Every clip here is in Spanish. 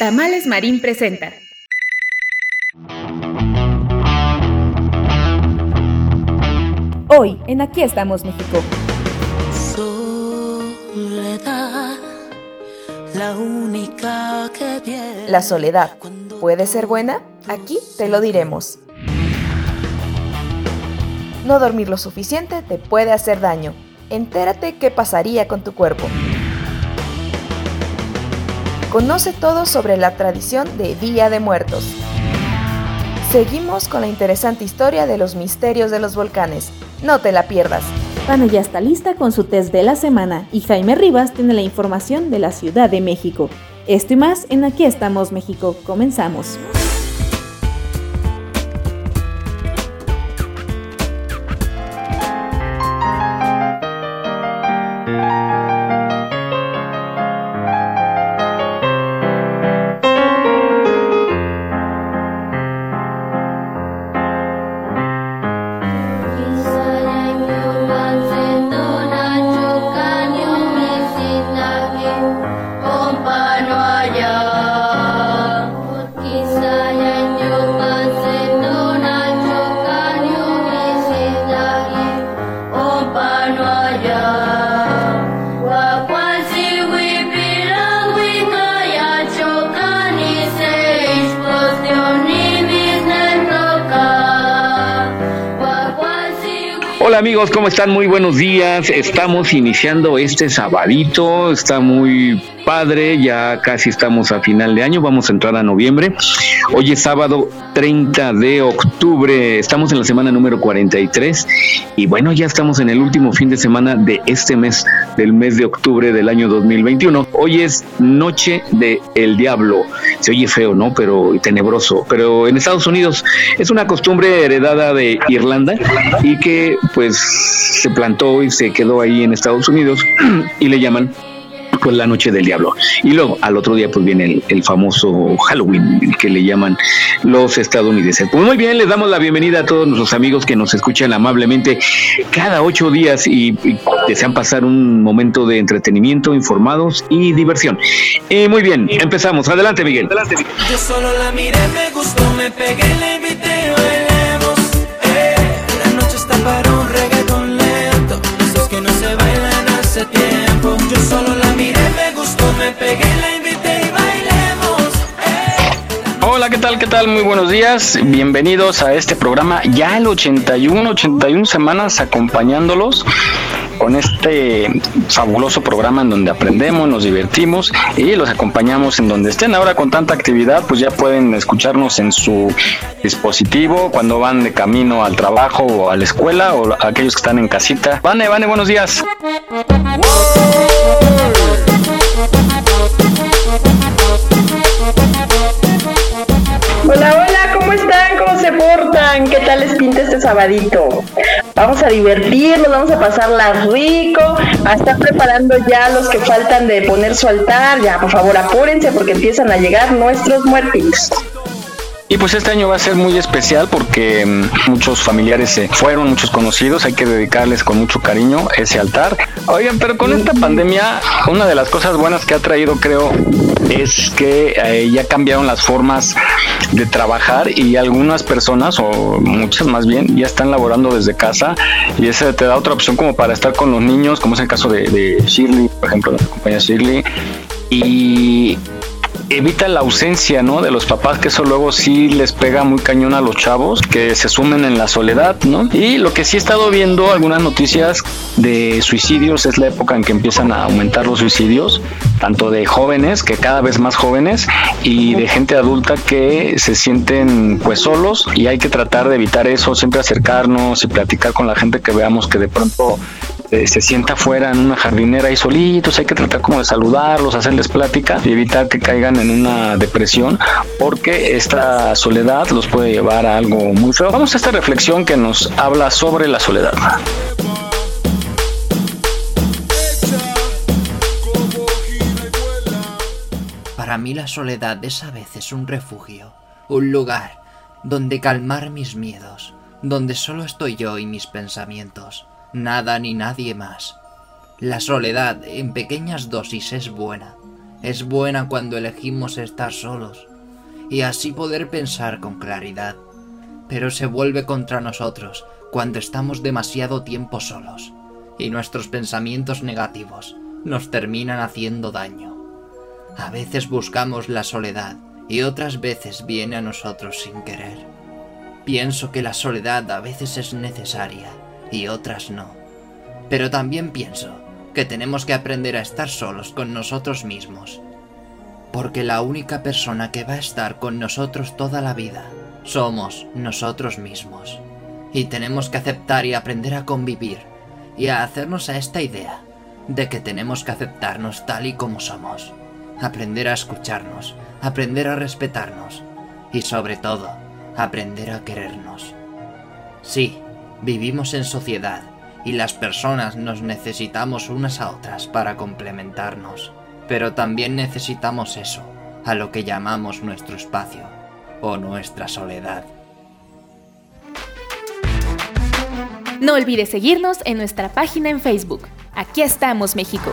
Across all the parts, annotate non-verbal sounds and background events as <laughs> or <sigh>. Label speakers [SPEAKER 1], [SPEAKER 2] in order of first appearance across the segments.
[SPEAKER 1] Tamales Marín presenta. Hoy en Aquí estamos México. la única que La soledad, ¿puede ser buena? Aquí te lo diremos. No dormir lo suficiente te puede hacer daño. Entérate qué pasaría con tu cuerpo. Conoce todo sobre la tradición de Día de Muertos. Seguimos con la interesante historia de los misterios de los volcanes. No te la pierdas.
[SPEAKER 2] Pana ya está lista con su test de la semana y Jaime Rivas tiene la información de la Ciudad de México. Esto y más en Aquí estamos México. Comenzamos.
[SPEAKER 3] Amigos, ¿cómo están? Muy buenos días. Estamos iniciando este sabadito, está muy padre, ya casi estamos a final de año, vamos a entrar a noviembre. Hoy es sábado 30 de octubre, estamos en la semana número 43 y bueno, ya estamos en el último fin de semana de este mes, del mes de octubre del año 2021. Hoy es Noche de el Diablo. Se oye feo, ¿no? Pero tenebroso. Pero en Estados Unidos es una costumbre heredada de Irlanda y que pues se plantó y se quedó ahí en Estados Unidos <clears throat> y le llaman pues la noche del diablo. Y luego al otro día pues viene el, famoso Halloween que le llaman los estadounidenses. Pues muy bien, les damos la bienvenida a todos nuestros amigos que nos escuchan amablemente cada ocho días y, desean pasar un momento de entretenimiento, informados y diversión. Y muy bien, empezamos. Adelante, Miguel. Adelante, Miguel. Yo solo la miré, me gustó, me pegué, le invité, Hola, ¿qué tal? ¿Qué tal? Muy buenos días. Bienvenidos a este programa. Ya el 81, 81 semanas acompañándolos con este fabuloso programa en donde aprendemos, nos divertimos y los acompañamos en donde estén. Ahora con tanta actividad, pues ya pueden escucharnos en su dispositivo cuando van de camino al trabajo o a la escuela o aquellos que están en casita. Vane, Vane, buenos días.
[SPEAKER 4] ¿Qué tal les pinta este sabadito? Vamos a divertirnos, vamos a pasarla rico, a estar preparando ya los que faltan de poner su altar. Ya, por favor, apúrense porque empiezan a llegar nuestros muertos.
[SPEAKER 3] Y pues este año va a ser muy especial porque mm, muchos familiares se fueron, muchos conocidos, hay que dedicarles con mucho cariño ese altar. Oigan, pero con esta pandemia, una de las cosas buenas que ha traído, creo, es que eh, ya cambiaron las formas de trabajar y algunas personas, o muchas más bien, ya están laborando desde casa y ese te da otra opción como para estar con los niños, como es el caso de, de Shirley, por ejemplo, la compañía Shirley. Y evita la ausencia, ¿no? De los papás, que eso luego sí les pega muy cañón a los chavos, que se sumen en la soledad, ¿no? Y lo que sí he estado viendo algunas noticias de suicidios, es la época en que empiezan a aumentar los suicidios, tanto de jóvenes, que cada vez más jóvenes, y de gente adulta que se sienten pues solos y hay que tratar de evitar eso, siempre acercarnos y platicar con la gente que veamos que de pronto eh, se sienta afuera en una jardinera ahí solitos, hay que tratar como de saludarlos, hacerles plática y evitar que caigan en una depresión, porque esta soledad los puede llevar a algo muy feo. Vamos a esta reflexión que nos habla sobre la soledad.
[SPEAKER 5] Para mí la soledad es a veces un refugio, un lugar donde calmar mis miedos, donde solo estoy yo y mis pensamientos, nada ni nadie más. La soledad en pequeñas dosis es buena, es buena cuando elegimos estar solos y así poder pensar con claridad, pero se vuelve contra nosotros cuando estamos demasiado tiempo solos y nuestros pensamientos negativos nos terminan haciendo daño. A veces buscamos la soledad y otras veces viene a nosotros sin querer. Pienso que la soledad a veces es necesaria y otras no. Pero también pienso que tenemos que aprender a estar solos con nosotros mismos. Porque la única persona que va a estar con nosotros toda la vida somos nosotros mismos. Y tenemos que aceptar y aprender a convivir y a hacernos a esta idea de que tenemos que aceptarnos tal y como somos. Aprender a escucharnos, aprender a respetarnos y sobre todo, aprender a querernos. Sí, vivimos en sociedad y las personas nos necesitamos unas a otras para complementarnos, pero también necesitamos eso, a lo que llamamos nuestro espacio o nuestra soledad.
[SPEAKER 6] No olvides seguirnos en nuestra página en Facebook. Aquí estamos, México.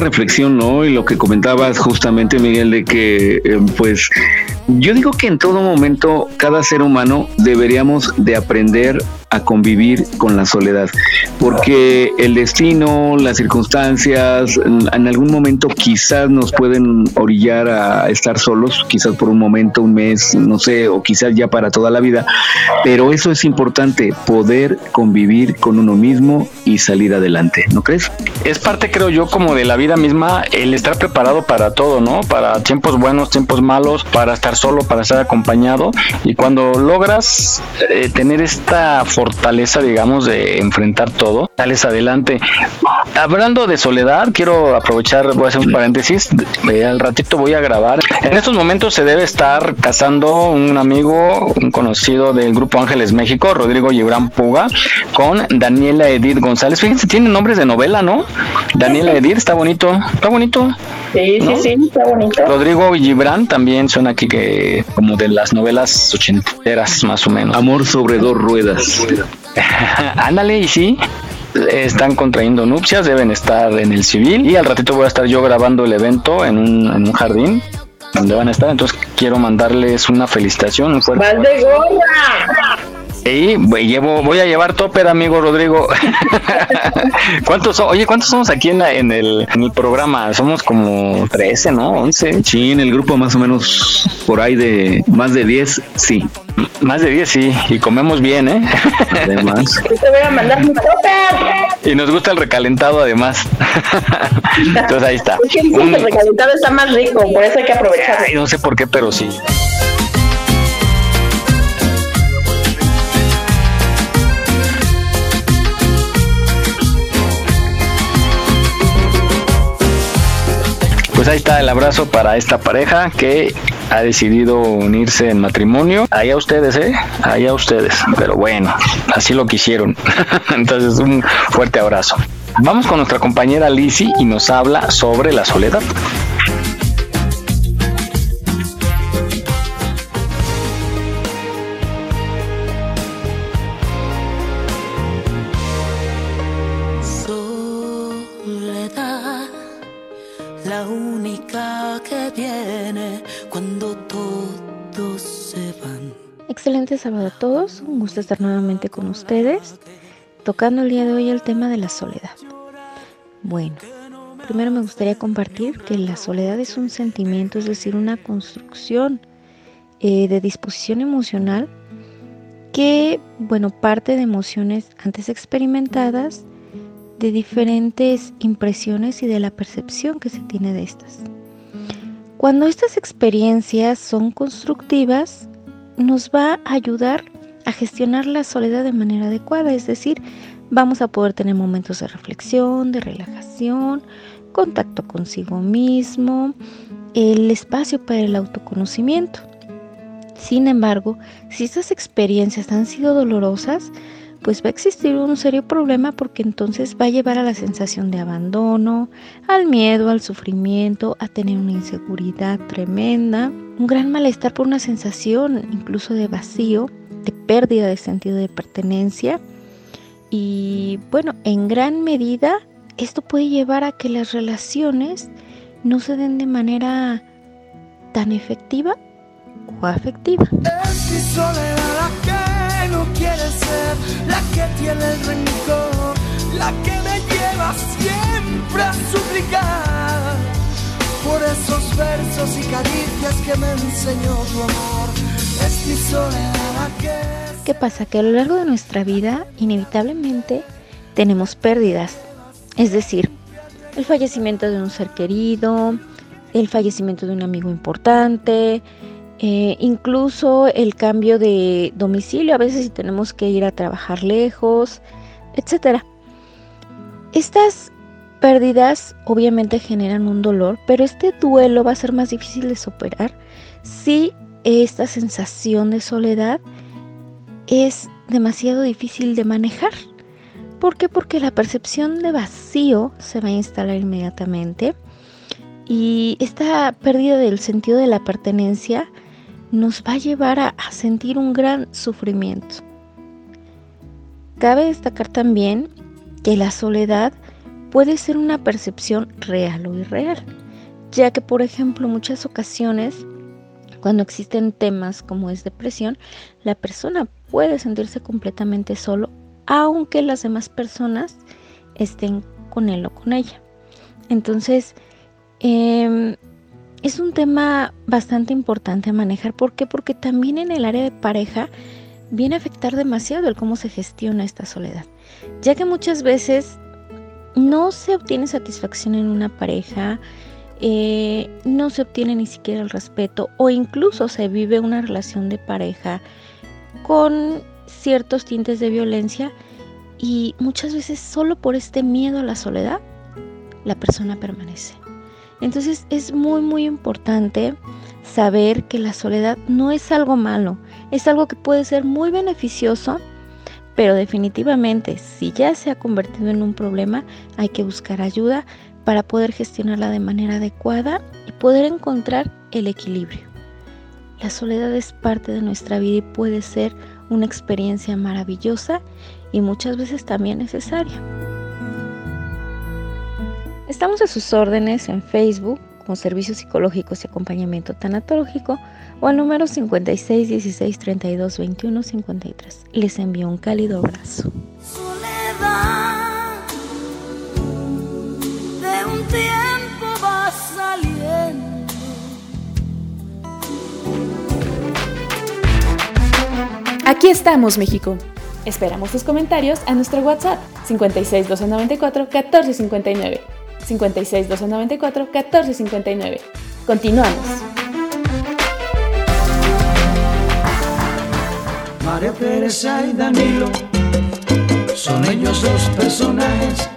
[SPEAKER 3] Reflexión, ¿no? Y lo que comentabas justamente, Miguel, de que, eh, pues, yo digo que en todo momento cada ser humano deberíamos de aprender a convivir con la soledad, porque el destino, las circunstancias, en algún momento quizás nos pueden orillar a estar solos, quizás por un momento, un mes, no sé, o quizás ya para toda la vida, pero eso es importante, poder convivir con uno mismo y salir adelante, ¿no crees? Es parte, creo yo, como de la vida misma, el estar preparado para todo, ¿no? Para tiempos buenos, tiempos malos, para estar solo, para estar acompañado, y cuando logras eh, tener esta fortaleza, digamos, de enfrentar todo, sales adelante. Hablando de soledad, quiero aprovechar, voy a hacer un paréntesis, eh, al ratito voy a grabar. En estos momentos se debe estar casando un amigo, un conocido del Grupo Ángeles México, Rodrigo Gibran Puga, con Daniela Edith González. Fíjense, tiene nombres de novela, ¿no? Daniela Edith, está bonito, está bonito.
[SPEAKER 4] Sí, sí, sí, está bonito.
[SPEAKER 3] Rodrigo Gibran también suena aquí que como de las novelas ochenteras más o menos.
[SPEAKER 7] Amor sobre dos ruedas. <laughs>
[SPEAKER 3] Ándale, y sí, están contrayendo nupcias, deben estar en el civil y al ratito voy a estar yo grabando el evento en un, en un jardín donde van a estar, entonces quiero mandarles una felicitación. Un fuerte y llevo, voy a llevar topper, amigo Rodrigo. <laughs> ¿Cuántos Oye, ¿cuántos somos aquí en, en, el, en, el, programa? Somos como 13, ¿no? 11.
[SPEAKER 7] Sí, en el grupo más o menos por ahí de más de 10, sí.
[SPEAKER 3] Más de 10, sí. Y comemos bien, ¿eh?
[SPEAKER 4] Además. <laughs> te voy a mandar mi topper.
[SPEAKER 3] Y nos gusta el recalentado, además. <laughs> Entonces ahí está.
[SPEAKER 4] El recalentado está más rico, por eso hay que aprovecharlo.
[SPEAKER 3] no sé por qué, pero sí. Pues ahí está el abrazo para esta pareja que ha decidido unirse en matrimonio. Allá ustedes, ¿eh? Allá ustedes. Pero bueno, así lo quisieron. <laughs> Entonces, un fuerte abrazo. Vamos con nuestra compañera Lizzie y nos habla sobre la soledad.
[SPEAKER 8] Excelente sábado a todos, un gusto estar nuevamente con ustedes, tocando el día de hoy el tema de la soledad. Bueno, primero me gustaría compartir que la soledad es un sentimiento, es decir, una construcción eh, de disposición emocional que, bueno, parte de emociones antes experimentadas, de diferentes impresiones y de la percepción que se tiene de estas. Cuando estas experiencias son constructivas, nos va a ayudar a gestionar la soledad de manera adecuada, es decir, vamos a poder tener momentos de reflexión, de relajación, contacto consigo mismo, el espacio para el autoconocimiento. Sin embargo, si estas experiencias han sido dolorosas, pues va a existir un serio problema porque entonces va a llevar a la sensación de abandono, al miedo, al sufrimiento, a tener una inseguridad tremenda, un gran malestar por una sensación incluso de vacío, de pérdida de sentido de pertenencia. Y bueno, en gran medida esto puede llevar a que las relaciones no se den de manera tan efectiva o afectiva.
[SPEAKER 9] Es quiere ser, la que tiene el rencor, la que me lleva siempre a suplicar por esos versos y caricias que me enseñó tu amor. Es mi soledad que...
[SPEAKER 8] ¿Qué pasa? Que a lo largo de nuestra vida inevitablemente tenemos pérdidas, es decir, el fallecimiento de un ser querido, el fallecimiento de un amigo importante, eh, incluso el cambio de domicilio, a veces si tenemos que ir a trabajar lejos, etc. Estas pérdidas obviamente generan un dolor, pero este duelo va a ser más difícil de superar si esta sensación de soledad es demasiado difícil de manejar. ¿Por qué? Porque la percepción de vacío se va a instalar inmediatamente y esta pérdida del sentido de la pertenencia nos va a llevar a, sentir un gran sufrimiento. Cabe destacar también que la soledad puede ser una percepción real o irreal, ya que por ejemplo muchas ocasiones cuando existen temas como es depresión, la persona puede sentirse completamente solo, aunque las demás personas estén con él o con ella. Entonces, eh, es un tema bastante importante a manejar. ¿Por qué? Porque también en el área de pareja viene a afectar demasiado el cómo se gestiona esta soledad. Ya que muchas veces no se obtiene satisfacción en una pareja, eh, no se obtiene ni siquiera el respeto o incluso se vive una relación de pareja con ciertos tintes de violencia y muchas veces solo por este miedo a la soledad la persona permanece. Entonces es muy muy importante saber que la soledad no es algo malo, es algo que puede ser muy beneficioso, pero definitivamente si ya se ha convertido en un problema hay que buscar ayuda para poder gestionarla de manera adecuada y poder encontrar el equilibrio. La soledad es parte de nuestra vida y puede ser una experiencia maravillosa y muchas veces también necesaria. Estamos a sus órdenes en Facebook con servicios psicológicos y acompañamiento tanatológico o al número 56 16 32 21 53. Les envío un cálido abrazo.
[SPEAKER 9] Soledad de un tiempo va saliendo.
[SPEAKER 10] Aquí estamos, México. Esperamos tus comentarios a nuestro WhatsApp 56 294 1459. 56 294 1459. Continuamos.
[SPEAKER 9] María Teresa y Danilo son ellos los personajes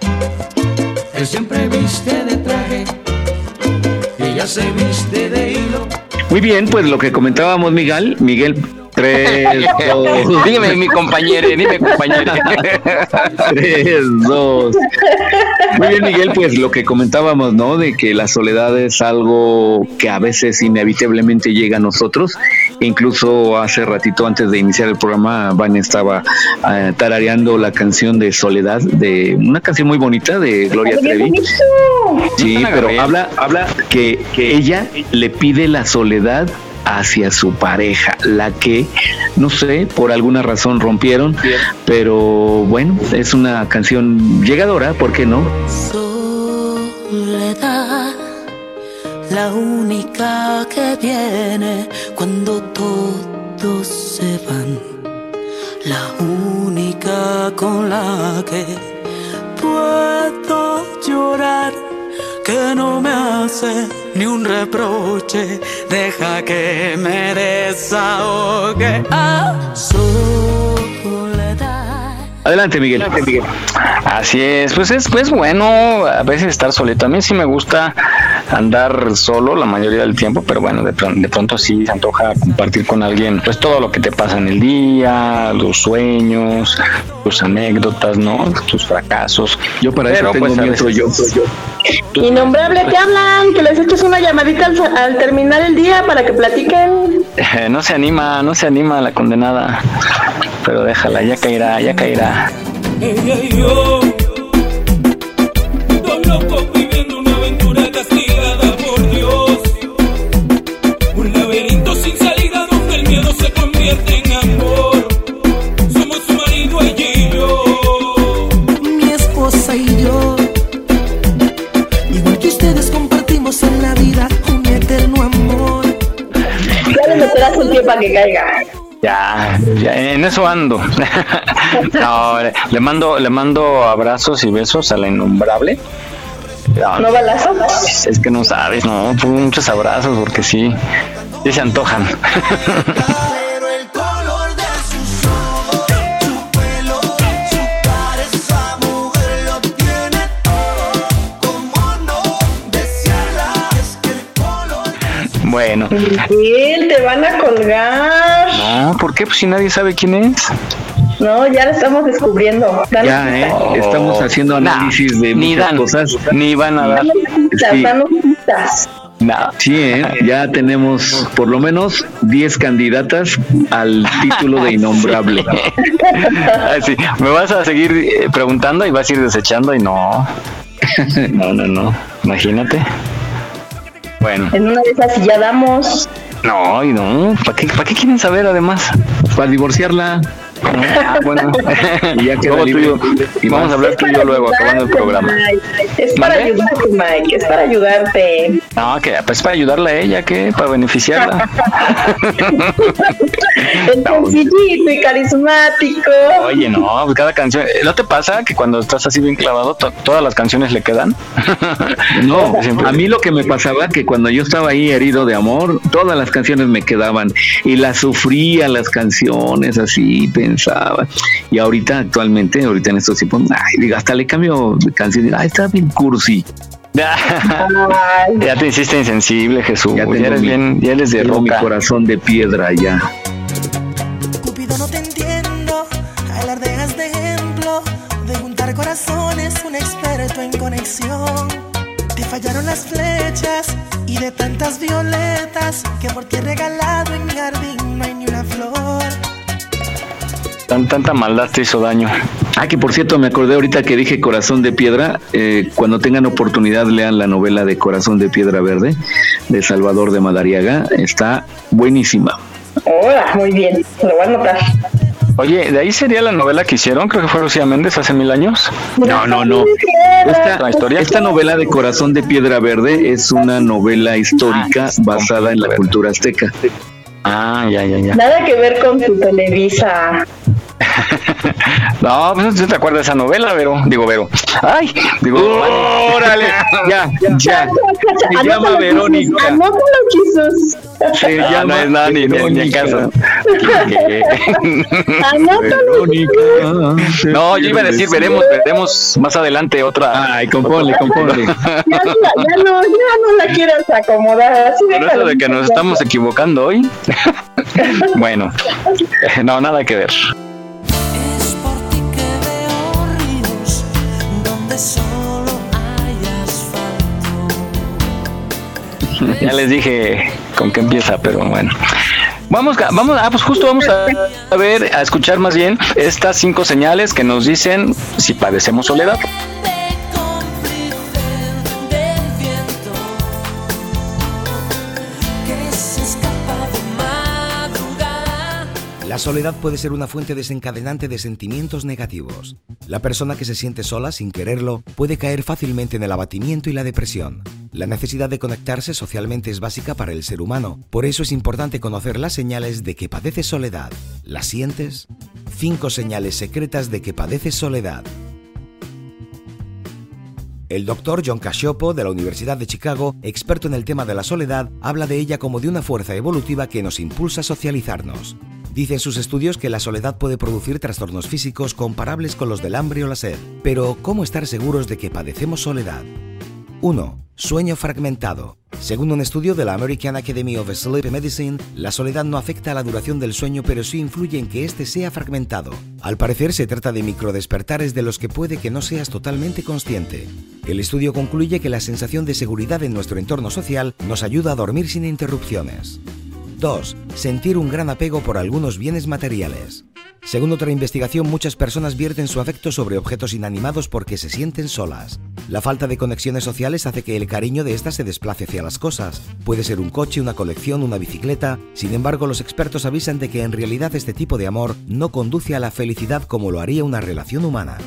[SPEAKER 9] que siempre viste de traje y ya se viste de hilo.
[SPEAKER 7] Muy bien, pues lo que comentábamos Miguel, Miguel Tres, <laughs> dos.
[SPEAKER 3] Dime, mi compañero, dime, compañero. <laughs>
[SPEAKER 7] Tres, dos. Muy bien, Miguel, pues lo que comentábamos, ¿no? De que la soledad es algo que a veces inevitablemente llega a nosotros. Incluso hace ratito, antes de iniciar el programa, Van estaba eh, tarareando la canción de Soledad, de una canción muy bonita de Gloria Trevi. Sí, pero habla, habla que, que ella le pide la soledad hacia su pareja, la que, no sé, por alguna razón rompieron, pero bueno, es una canción llegadora, ¿por qué no?
[SPEAKER 9] Soledad, la única que viene cuando todos se van, la única con la que puedo llorar, que no me hace ni un reproche, deja que me desahogue. Ah, soledad.
[SPEAKER 7] Adelante, Miguel.
[SPEAKER 3] Así es, pues es pues bueno a veces estar solito. A mí sí me gusta andar solo la mayoría del tiempo, pero bueno, de, pron- de pronto sí se antoja compartir con alguien pues todo lo que te pasa en el día, los sueños, tus anécdotas, ¿no? Tus fracasos.
[SPEAKER 7] Yo para
[SPEAKER 3] Pero,
[SPEAKER 7] eso tengo
[SPEAKER 3] pues,
[SPEAKER 7] mi otro yo.
[SPEAKER 3] veces-
[SPEAKER 4] Innombrable, te hablan, que les eches una llamadita al, al terminar el día para que platiquen. <laughs>
[SPEAKER 3] No se anima, no se anima la condenada. Pero déjala, ya caerá, ya caerá.
[SPEAKER 9] Un
[SPEAKER 4] pie para que caiga.
[SPEAKER 3] Ya, ya, en eso ando. <laughs> No, le, mando, le mando abrazos y besos a la innombrable. No,
[SPEAKER 4] ¿No?
[SPEAKER 3] Es que no sabes, no, pues muchos abrazos porque sí, sí se antojan. <laughs> Bueno,
[SPEAKER 4] Miguel, te van a colgar.
[SPEAKER 3] no, ¿por qué? Pues si nadie sabe quién es.
[SPEAKER 4] No, ya lo estamos descubriendo. Danos
[SPEAKER 7] Ya, ¿eh? Estamos haciendo
[SPEAKER 3] Nah,
[SPEAKER 7] análisis de
[SPEAKER 3] ni
[SPEAKER 7] muchas
[SPEAKER 3] dan,
[SPEAKER 7] cosas.
[SPEAKER 3] ni van a dar.
[SPEAKER 4] pistas,
[SPEAKER 7] Sí.
[SPEAKER 4] danos pistas.
[SPEAKER 3] Nah.
[SPEAKER 7] Sí, ¿eh? ya tenemos por lo menos 10 candidatas al título de <laughs> innombrable. <laughs>
[SPEAKER 3] Sí, Me vas a seguir eh, preguntando y vas a ir desechando y no. <laughs> No, no, no. Imagínate. Bueno,
[SPEAKER 4] En una de esas si ya damos.
[SPEAKER 3] no, y no. ¿Para qué, ¿Para qué quieren saber además?
[SPEAKER 7] Para divorciarla.
[SPEAKER 3] Ah, <laughs> bueno.
[SPEAKER 7] Y ya queda
[SPEAKER 3] Luego tú y yo-
[SPEAKER 7] libre. Y
[SPEAKER 3] vamos a hablar tú y yo luego, acabando el programa.
[SPEAKER 4] Mike. Es para ayudarte, Mike. Es para ayudarte.
[SPEAKER 3] No, que pues para ayudarle a ella, ¿qué? Para beneficiarla. <laughs> <laughs>
[SPEAKER 4] Es sencillito y carismático.
[SPEAKER 3] Oye, no, pues cada canción. ¿No te pasa que cuando estás así bien clavado, to- todas las canciones le quedan?
[SPEAKER 7] No,
[SPEAKER 3] Siempre.
[SPEAKER 7] a mí lo que me pasaba que cuando yo estaba ahí herido de amor, todas las canciones me quedaban y las sufría las canciones así, pensaba. Y ahorita actualmente, ahorita en estos tiempos, ay, digo, hasta le cambio de canción, ay, está bien cursi. <laughs>
[SPEAKER 3] Ya te hiciste insensible, Jesús.
[SPEAKER 7] Ya
[SPEAKER 3] Ya, eres
[SPEAKER 7] mi-
[SPEAKER 3] bien, ya eres de
[SPEAKER 7] Tengo mi
[SPEAKER 3] roca.
[SPEAKER 7] corazón de piedra ya.
[SPEAKER 9] Cupido no te entiendo, alardeas de ejemplo, de juntar corazones, un experto en conexión. Te fallaron las flechas y de tantas violetas que por ti he regalado en mi jardín
[SPEAKER 3] Tan, tanta maldad te hizo daño.
[SPEAKER 7] Ah, que por cierto, me acordé ahorita que dije Corazón de Piedra. eh, cuando tengan oportunidad, lean la novela de Corazón de Piedra Verde de Salvador de Madariaga. Está buenísima.
[SPEAKER 4] hola, muy bien. Lo voy a anotar.
[SPEAKER 3] Oye, ¿de ahí sería la novela que hicieron? Creo que fue Lucía Méndez hace mil años.
[SPEAKER 7] No, no, no. Esta,
[SPEAKER 3] ¿La historia?
[SPEAKER 7] esta novela de Corazón de Piedra Verde es una novela histórica basada en la cultura azteca.
[SPEAKER 3] Ah.
[SPEAKER 4] Nada que ver con tu Televisa. <laughs>
[SPEAKER 3] No, pues no te acuerdas de esa novela, Vero. Digo, Vero. Ay, digo,
[SPEAKER 7] ¡Órale! Ya, ya. Se llama Verónica. Se
[SPEAKER 3] Ah,
[SPEAKER 7] llama
[SPEAKER 3] no es nada, ni, ni, ni en.
[SPEAKER 4] Anótalo.
[SPEAKER 7] Verónica.
[SPEAKER 3] No, yo iba a decir, veremos, veremos más adelante otra.
[SPEAKER 7] Ay, componle, componle. <laughs>
[SPEAKER 4] Ya, no la- ya no, ya no la quieras acomodar. Así
[SPEAKER 3] Por eso de que nos estamos equivocando hoy. <laughs> bueno, no, nada que ver. Ya les dije con qué empieza, pero bueno. Vamos, vamos, ah, pues justo vamos a ver, a escuchar más bien estas cinco señales que nos dicen si padecemos soledad.
[SPEAKER 11] La soledad puede ser una fuente desencadenante de sentimientos negativos. La persona que se siente sola sin quererlo puede caer fácilmente en el abatimiento y la depresión. La necesidad de conectarse socialmente es básica para el ser humano, por eso es importante conocer las señales de que padeces soledad. ¿Las sientes? Cinco señales secretas de que padeces soledad. El doctor John Cacioppo de la Universidad de Chicago, experto en el tema de la soledad, habla de ella como de una fuerza evolutiva que nos impulsa a socializarnos. Dice en sus estudios que la soledad puede producir trastornos físicos comparables con los del hambre o la sed. Pero, ¿cómo estar seguros de que padecemos soledad? 1. Sueño fragmentado. Según un estudio de la American Academy of Sleep Medicine, la soledad no afecta a la duración del sueño, pero sí influye en que éste sea fragmentado. Al parecer se trata de microdespertares de los que puede que no seas totalmente consciente. El estudio concluye que la sensación de seguridad en nuestro entorno social nos ayuda a dormir sin interrupciones. 2. Sentir un gran apego por algunos bienes materiales. Según otra investigación, muchas personas vierten su afecto sobre objetos inanimados porque se sienten solas. La falta de conexiones sociales hace que el cariño de estas se desplace hacia las cosas. Puede ser un coche, una colección, una bicicleta. Sin embargo, los expertos avisan de que en realidad este tipo de amor no conduce a la felicidad como lo haría una relación humana.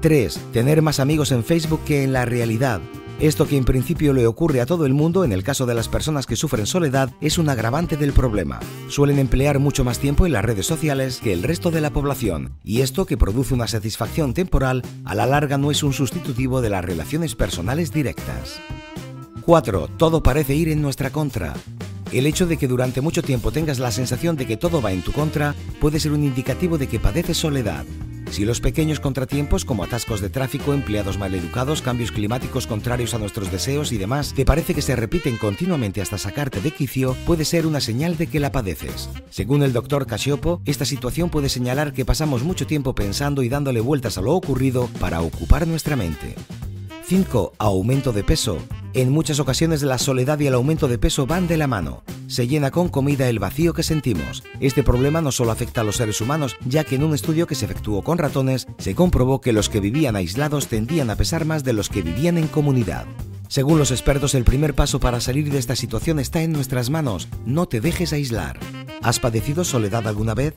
[SPEAKER 11] 3. Tener más amigos en Facebook que en la realidad. Esto que en principio le ocurre a todo el mundo en el caso de las personas que sufren soledad es un agravante del problema. Suelen emplear mucho más tiempo en las redes sociales que el resto de la población, y esto que produce una satisfacción temporal, a la larga no es un sustitutivo de las relaciones personales directas. 4. Todo parece ir en nuestra contra. El hecho de que durante mucho tiempo tengas la sensación de que todo va en tu contra puede ser un indicativo de que padeces soledad. Si los pequeños contratiempos como atascos de tráfico, empleados maleducados, cambios climáticos contrarios a nuestros deseos y demás te parece que se repiten continuamente hasta sacarte de quicio, puede ser una señal de que la padeces. Según el doctor Casiopo, esta situación puede señalar que pasamos mucho tiempo pensando y dándole vueltas a lo ocurrido para ocupar nuestra mente. 5. Aumento de peso. En muchas ocasiones la soledad y el aumento de peso van de la mano. Se llena con comida el vacío que sentimos. Este problema no solo afecta a los seres humanos, ya que en un estudio que se efectuó con ratones se comprobó que los que vivían aislados tendían a pesar más de los que vivían en comunidad. Según los expertos, el primer paso para salir de esta situación está en nuestras manos. No te dejes aislar. ¿Has padecido soledad alguna vez?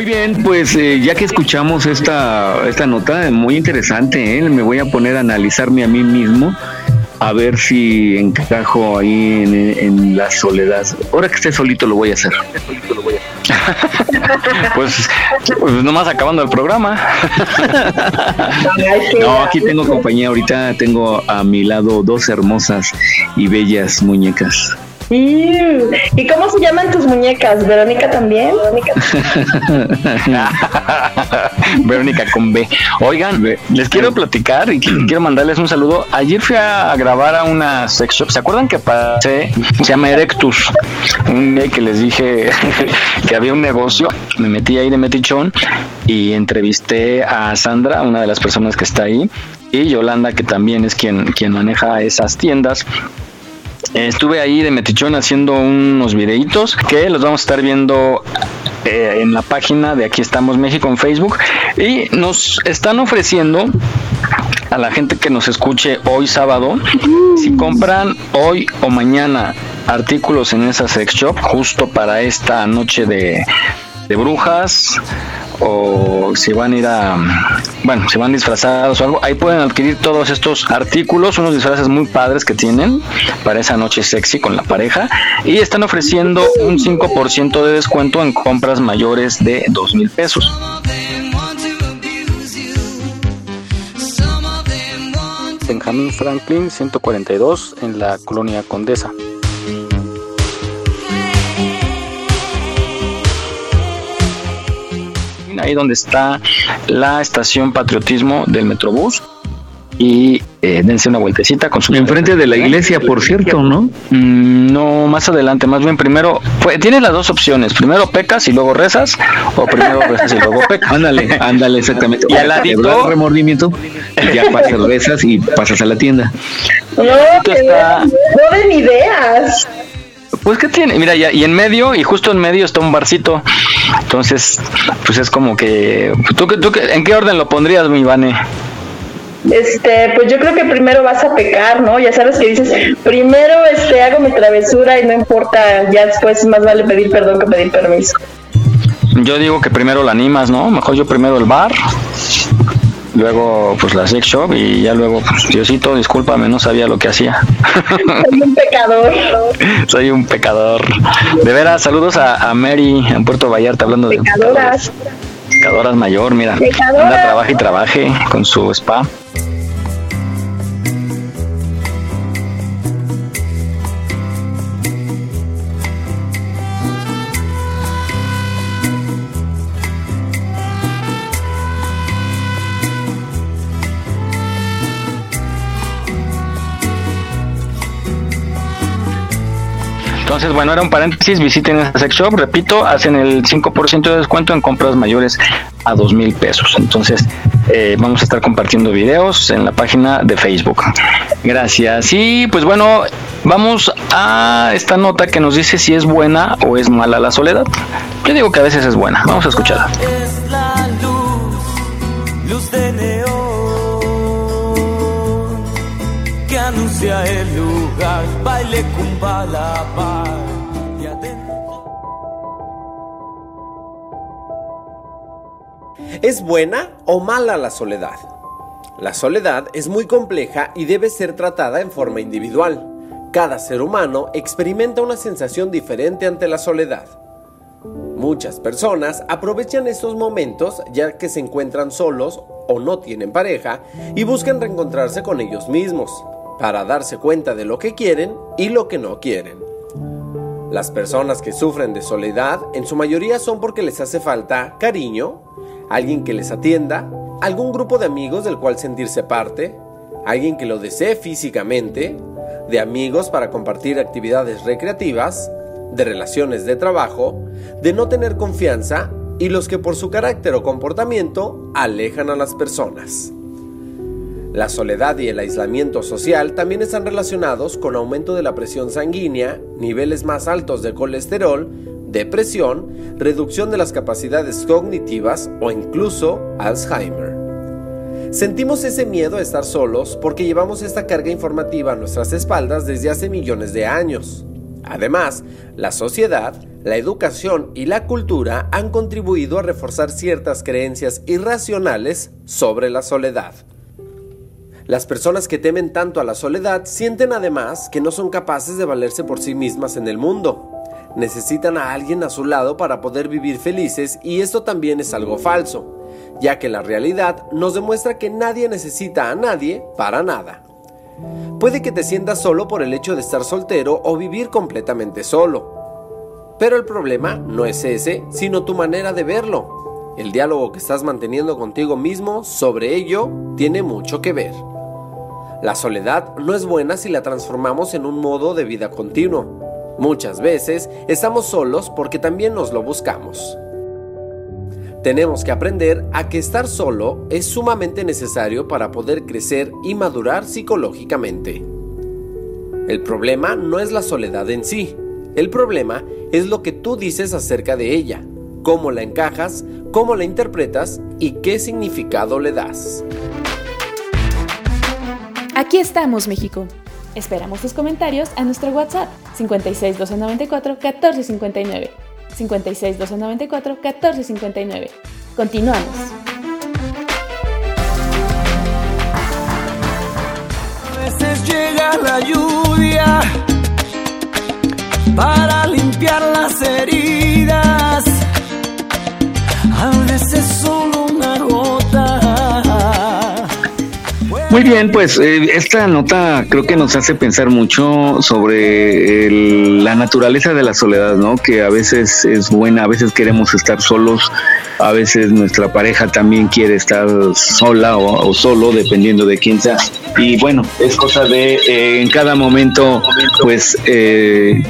[SPEAKER 7] Muy bien, pues eh, ya que escuchamos esta, esta nota, muy interesante, ¿eh? me voy a poner a analizarme a mí mismo, a ver si encajo ahí en, en la soledad. Ahora que esté solito lo voy a hacer. <laughs>
[SPEAKER 3] Pues, pues nomás acabando el programa.
[SPEAKER 7] No, aquí tengo compañía, ahorita tengo a mi lado dos hermosas y bellas muñecas.
[SPEAKER 4] Iu. ¿Y cómo se llaman tus muñecas? ¿Verónica también? <laughs>
[SPEAKER 3] Verónica con B. Oigan, les quiero platicar y qu- quiero mandarles un saludo. Ayer fui a grabar a una sex shop. ¿Se acuerdan que pasé? Se llama Erectus. Un día que les dije <laughs> que había un negocio. Me metí ahí de metichón y entrevisté a Sandra, una de las personas que está ahí, y Yolanda, que también es quien, quien maneja esas tiendas. Estuve ahí de metichón haciendo unos videitos que los vamos a estar viendo eh, en la página de Aquí estamos México en Facebook. Y nos están ofreciendo a la gente que nos escuche hoy sábado si compran hoy o mañana artículos en esa sex shop justo para esta noche de de brujas o si van a ir a, bueno, si van disfrazados o algo, ahí pueden adquirir todos estos artículos, unos disfraces muy padres que tienen para esa noche sexy con la pareja y están ofreciendo un 5% de descuento en compras mayores de 2 mil pesos. Benjamin Franklin 142 en la colonia Condesa. Ahí donde está la estación Patriotismo del Metrobús. Y eh, dense una vueltecita con su
[SPEAKER 7] enfrente de la iglesia por cierto no
[SPEAKER 3] mm, no más adelante más bien primero pues, tienes las dos opciones primero pecas y luego rezas o primero <laughs> rezas y luego pecas.
[SPEAKER 7] Ándale ándale exactamente.
[SPEAKER 3] Y al ladito
[SPEAKER 7] remordimiento ya pasas rezas y pasas a la tienda.
[SPEAKER 4] No, está... no den ideas
[SPEAKER 3] pues que tiene, mira, ya, y en medio, y justo en medio está un barcito. Entonces, pues es como que. ¿Tú, tú, ¿En qué orden lo pondrías, mi Vane?
[SPEAKER 4] Este, pues yo creo que primero vas a pecar, ¿no? Ya sabes que dices, primero este hago mi travesura y no importa, ya después más vale pedir perdón que pedir permiso.
[SPEAKER 3] Yo digo que primero la animas, ¿no? Mejor yo primero el bar luego pues la sex shop y ya luego pues, Diosito, discúlpame, no sabía lo que hacía.
[SPEAKER 4] Soy un pecador. <laughs>
[SPEAKER 3] Soy un pecador. De veras, saludos a, Mary en Puerto Vallarta hablando
[SPEAKER 4] de pecadoras.
[SPEAKER 3] Pecadoras mayor, mira. Anda, trabaje y trabaje con su spa. Entonces, bueno, era un paréntesis, visiten esa sex shop, repito, hacen el 5% de descuento en compras mayores a dos mil pesos. Entonces, eh, vamos a estar compartiendo videos en la página de Facebook. Gracias. Y pues bueno, vamos a esta nota que nos dice si es buena o es mala la soledad. Yo digo que a veces es buena. Vamos a escucharla. El lugar, baile la
[SPEAKER 12] ¿Es buena o mala la soledad? La soledad es muy compleja y debe ser tratada en forma individual. Cada ser humano experimenta una sensación diferente ante la soledad. Muchas personas aprovechan estos momentos ya que se encuentran solos o no tienen pareja y buscan reencontrarse con ellos mismos para darse cuenta de lo que quieren y lo que no quieren. Las personas que sufren de soledad en su mayoría son porque les hace falta cariño, alguien que les atienda, algún grupo de amigos del cual sentirse parte, alguien que lo desee físicamente, de amigos para compartir actividades recreativas, de relaciones de trabajo, de no tener confianza y los que por su carácter o comportamiento alejan a las personas. La soledad y el aislamiento social también están relacionados con aumento de la presión sanguínea, niveles más altos de colesterol, depresión, reducción de las capacidades cognitivas o incluso Alzheimer. Sentimos ese miedo a estar solos porque llevamos esta carga informativa a nuestras espaldas desde hace millones de años. Además, la sociedad, la educación y la cultura han contribuido a reforzar ciertas creencias irracionales sobre la soledad. Las personas que temen tanto a la soledad sienten además que no son capaces de valerse por sí mismas en el mundo. Necesitan a alguien a su lado para poder vivir felices y esto también es algo falso, ya que la realidad nos demuestra que nadie necesita a nadie para nada. Puede que te sientas solo por el hecho de estar soltero o vivir completamente solo. Pero el problema no es ese, sino tu manera de verlo. El diálogo que estás manteniendo contigo mismo sobre ello tiene mucho que ver. La soledad no es buena si la transformamos en un modo de vida continuo. Muchas veces estamos solos porque también nos lo buscamos. Tenemos que aprender a que estar solo es sumamente necesario para poder crecer y madurar psicológicamente. El problema no es la soledad en sí, el problema es lo que tú dices acerca de ella, cómo la encajas, cómo la interpretas y qué significado le das.
[SPEAKER 10] Aquí estamos, México. Esperamos tus comentarios a nuestro WhatsApp 56 294 1459. 56 294 1459. Continuamos.
[SPEAKER 9] A veces llega la lluvia para limpiar las heridas. A veces solo una gota.
[SPEAKER 7] Muy bien, pues eh, esta nota creo que nos hace pensar mucho sobre el- la naturaleza de la soledad, ¿no? Que a veces es buena, a veces queremos estar solos, a veces nuestra pareja también quiere estar sola o, o solo, dependiendo de quién sea. Y bueno, es cosa de eh, en cada momento, pues, eh,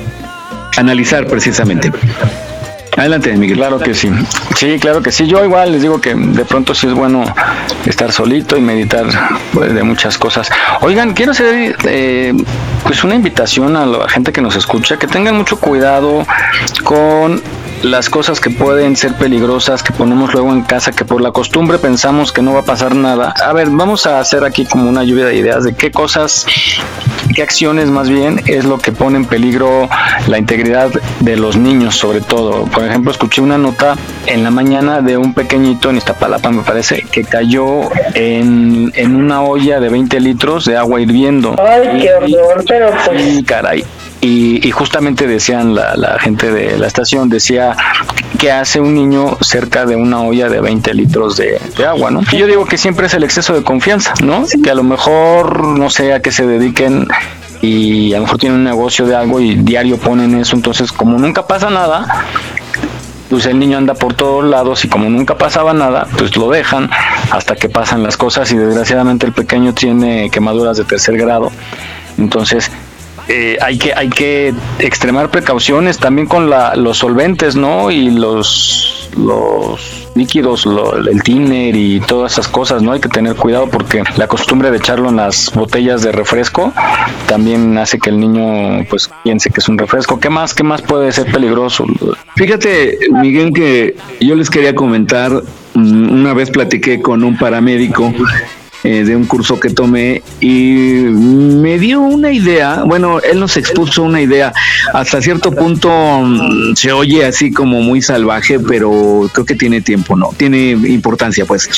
[SPEAKER 7] analizar precisamente. Adelante, Miguel.
[SPEAKER 3] Claro que sí. Sí, claro que sí. Yo igual les digo que de pronto sí es bueno estar solito y meditar pues, de muchas cosas. Oigan, quiero hacer eh, pues una invitación a la gente que nos escucha, que tengan mucho cuidado con las cosas que pueden ser peligrosas que ponemos luego en casa, que por la costumbre pensamos que no va a pasar nada. A ver, vamos a hacer aquí como una lluvia de ideas de qué cosas, qué acciones más bien es lo que pone en peligro la integridad de los niños, sobre todo. Por ejemplo, escuché una nota en la mañana de un pequeñito en Iztapalapa, me parece, que cayó en, en una olla de 20 litros de agua hirviendo.
[SPEAKER 4] Ay, qué horror, pero pues
[SPEAKER 3] Sí, caray. Y, y justamente decían la, la gente de la estación, decía que hace un niño cerca de una olla de 20 litros de, de agua, ¿no? Y yo digo que siempre es el exceso de confianza, ¿no? Que a lo mejor no sé a qué se dediquen y a lo mejor tienen un negocio de algo y diario ponen eso, entonces como nunca pasa nada, pues el niño anda por todos lados y como nunca pasaba nada, pues lo dejan hasta que pasan las cosas y desgraciadamente el pequeño tiene quemaduras de tercer grado. Entonces, eh, hay que hay que extremar precauciones también con la, los solventes, ¿no? Y los líquidos, lo- el tiner y todas esas cosas, ¿no? Hay que tener cuidado porque la costumbre de echarlo en las botellas de refresco también hace que el niño pues piense que es un refresco. ¿Qué más? ¿Qué más puede ser peligroso?
[SPEAKER 7] Fíjate, Miguel, que yo les quería comentar, mm, una vez platiqué con un paramédico eh, de un curso que tomé y me dio una idea, bueno, él nos expuso una idea, hasta cierto punto mm, se oye así como muy salvaje, pero creo que tiene tiempo, ¿no? Tiene importancia, pues.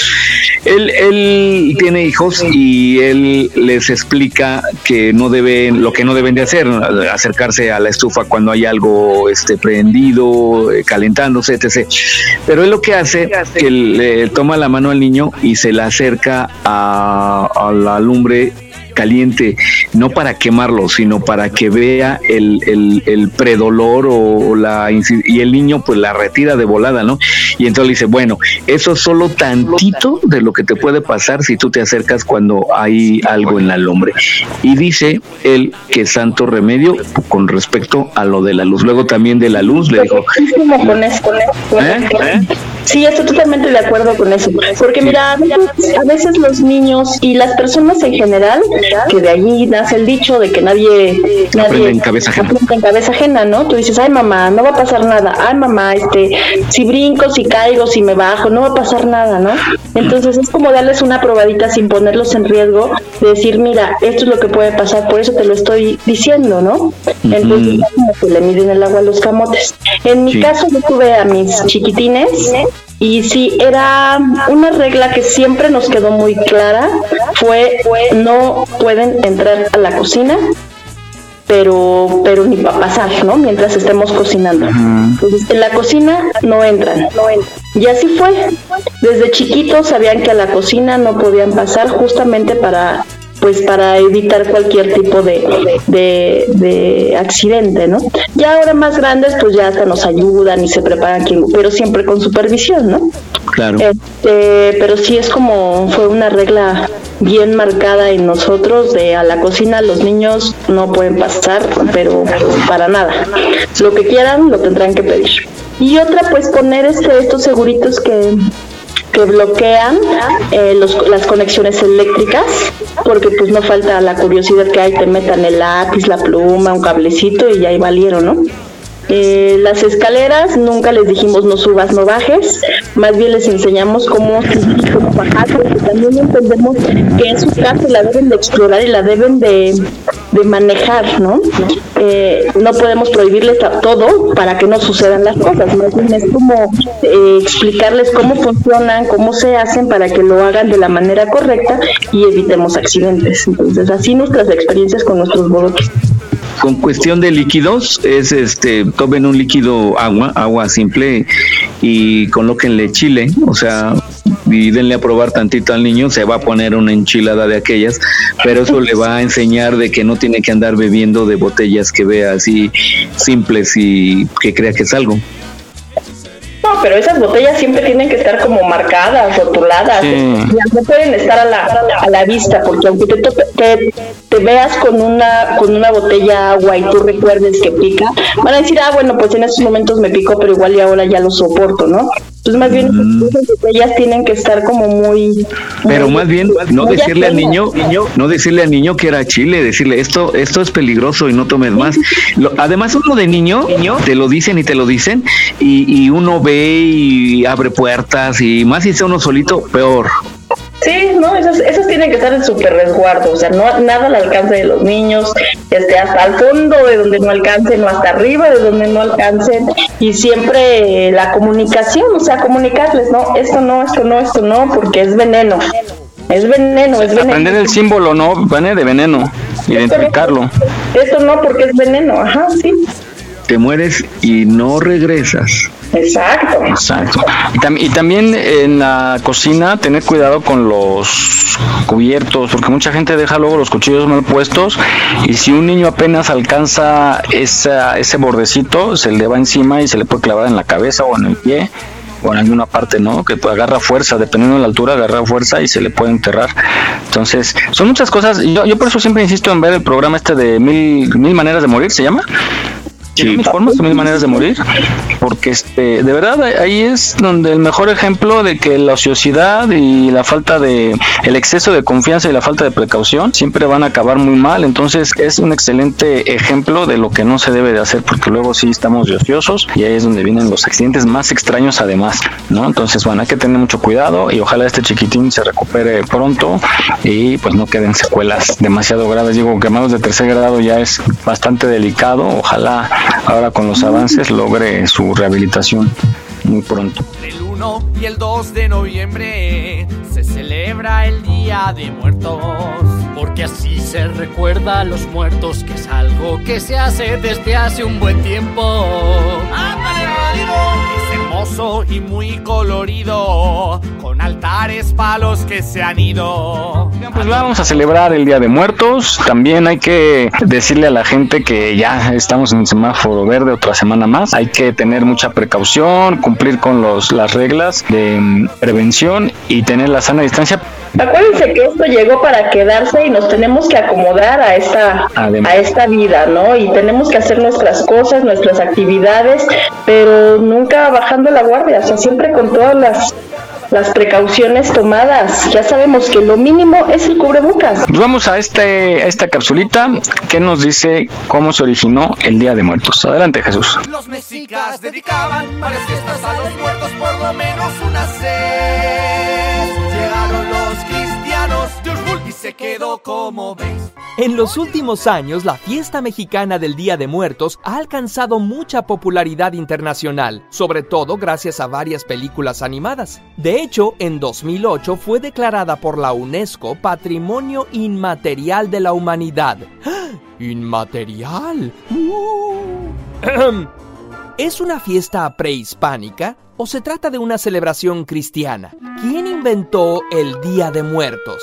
[SPEAKER 7] Él, él tiene hijos y él les explica que no deben, lo que no deben de hacer, acercarse a la estufa cuando hay algo este, prendido, eh, calentándose, etc. Pero él lo que hace, que le toma la mano al niño y se la acerca a, a la lumbre caliente, no para quemarlo, sino para que vea el, el, el predolor o, o la y el niño pues la retira de volada, ¿no? Y entonces le dice, bueno, eso es solo tantito de lo que te puede pasar si tú te acercas cuando hay algo en la lumbre. Y dice él que santo remedio con respecto a lo de la luz. Luego también de la luz le dijo, ¿Eh? ¿Eh?
[SPEAKER 4] Sí, estoy totalmente de acuerdo con eso. Porque mira, a veces, a veces los niños y las personas en general, que de allí nace el dicho de que nadie, nadie
[SPEAKER 7] Aprende en cabeza ajena.
[SPEAKER 4] aprende en cabeza ajena, ¿no? Tú dices, ay mamá, no va a pasar nada. Ay mamá, este, si brinco, si caigo, si me bajo, no va a pasar nada, ¿no? Entonces es como darles una probadita sin ponerlos en riesgo, de decir, mira, esto es lo que puede pasar, por eso te lo estoy diciendo, ¿no? Entonces ya como que le miden el agua a los camotes. En mi
[SPEAKER 7] Sí.
[SPEAKER 4] caso yo tuve a mis chiquitines y sí, era una regla que siempre nos quedó muy clara, fue no pueden entrar a la cocina, pero pero ni para pasar, ¿no? Mientras estemos cocinando. Entonces, en la cocina no entran, no entran. Y así fue. Desde chiquitos sabían que a la cocina no podían pasar justamente para pues para evitar cualquier tipo de, de, de accidente, ¿no? Ya ahora más grandes pues ya hasta nos ayudan y se preparan, pero siempre con supervisión, ¿no?
[SPEAKER 7] claro.
[SPEAKER 4] Este, pero sí es como fue una regla bien marcada en nosotros de a la cocina los niños no pueden pasar, pero para nada. Lo que quieran lo tendrán que pedir. Y otra pues poner este estos seguritos que que bloquean eh, los- las conexiones eléctricas, porque pues no falta la curiosidad que hay, te metan el lápiz, la pluma, un cablecito y ahí valieron, ¿no? Eh, las escaleras nunca les dijimos no subas, no bajes, más bien les enseñamos cómo cómo bajar, porque también entendemos que es su casa y la deben de explorar y la deben de, de manejar, ¿no? Eh, no podemos prohibirles todo para que no sucedan las cosas, más bien es como eh, explicarles cómo funcionan, cómo se hacen para que lo hagan de la manera correcta y evitemos accidentes. Entonces, así nuestras experiencias con nuestros bodoques
[SPEAKER 7] con cuestión de líquidos es este tomen un líquido agua agua simple y colóquenle chile o sea y denle a probar tantito al niño se va a poner una enchilada de aquellas pero eso le va a enseñar de que no tiene que andar bebiendo de botellas que vea así simples y que crea que es algo
[SPEAKER 4] no, pero esas botellas siempre tienen que estar como marcadas, rotuladas. No pueden estar a la, a la vista, porque aunque te, te, te, veas con una, con una botella agua y tú recuerdes que pica, van a decir, ah, bueno, pues en estos momentos me picó, pero igual y ahora ya lo soporto, ¿no? Entonces más bien mm. ellas tienen que estar como muy...
[SPEAKER 7] Pero más bien no decirle al niño, niño, no decirle al niño que era chile, decirle esto, esto es peligroso y no tomes más. además uno de niño, niño, te lo dicen y te lo dicen y, y uno ve y abre puertas y más si sea uno solito, peor.
[SPEAKER 4] Sí, no, esas, esas tienen que estar en súper resguardo, o sea, no, nada al alcance de los niños, este, hasta el fondo de donde no alcancen o hasta arriba de donde no alcancen y siempre la comunicación, o sea, comunicarles, no, esto no, esto no, esto no, porque es veneno. Es veneno, es veneno.
[SPEAKER 3] Aprender el símbolo, ¿no? Viene de veneno, identificarlo.
[SPEAKER 4] Esto no, porque es veneno, ajá, sí.
[SPEAKER 7] Te mueres y no regresas.
[SPEAKER 4] Exacto.
[SPEAKER 3] Exacto. Y, también en la cocina tener cuidado con los cubiertos, porque mucha gente deja luego los cuchillos mal puestos y si un niño apenas alcanza esa, ese bordecito, se le va encima y se le puede clavar en la cabeza o en el pie o en alguna parte, ¿no? Que agarra fuerza, dependiendo de la altura, agarra fuerza y se le puede enterrar. Entonces, son muchas cosas. Yo, yo por eso siempre insisto en ver el programa este de Mil, mil Maneras de Morir, ¿se llama? Sí. Formas, mil maneras de morir, porque este, de verdad ahí es donde el mejor ejemplo de que la ociosidad y la falta de, el exceso de confianza y la falta de precaución siempre van a acabar muy mal. Entonces es un excelente ejemplo de lo que no se debe de hacer, porque luego sí estamos de ociosos y ahí es donde vienen los accidentes más extraños además, ¿no? Entonces, bueno, hay que tener mucho cuidado y ojalá este chiquitín se recupere pronto y pues no queden secuelas demasiado graves. Digo, quemados de tercer grado ya es bastante delicado, ojalá ahora con los avances logre su rehabilitación muy pronto.
[SPEAKER 9] El 1 y el 2 de noviembre se celebra el Día de Muertos, porque así se recuerda a los muertos, que es algo que se hace desde hace un buen tiempo. ¡Ándale, hermoso y muy colorido, con altares palos que se han ido.
[SPEAKER 3] Pues vamos a celebrar el Día de Muertos. También hay que decirle a la gente que ya estamos en semáforo verde otra semana más. Hay que tener mucha precaución, cumplir con los, las reglas de mm, prevención y tener la sana distancia.
[SPEAKER 4] Acuérdense que esto llegó para quedarse y nos tenemos que acomodar a esta, a esta vida, ¿no? Y tenemos que hacer nuestras cosas, nuestras actividades, pero nunca bajando la guardia, o sea, siempre con todas las las precauciones tomadas. Ya sabemos que lo mínimo es el cubrebocas.
[SPEAKER 3] Pues vamos a, este, a esta capsulita que nos dice cómo se originó el Día de Muertos. Adelante, Jesús.
[SPEAKER 9] Los mexicas dedicaban varias fiestas a los muertos, por lo menos una vez. Llegaron los cristianos, y se quedó como veis.
[SPEAKER 13] En los últimos años, la fiesta mexicana del Día de Muertos ha alcanzado mucha popularidad internacional, sobre todo gracias a varias películas animadas. De hecho, en 2008 fue declarada por la UNESCO Patrimonio Inmaterial de la Humanidad. <gasps> ¿Inmaterial? ¡Uh! <clears throat> ¿Es una fiesta prehispánica o se trata de una celebración cristiana? ¿Quién inventó el Día de Muertos?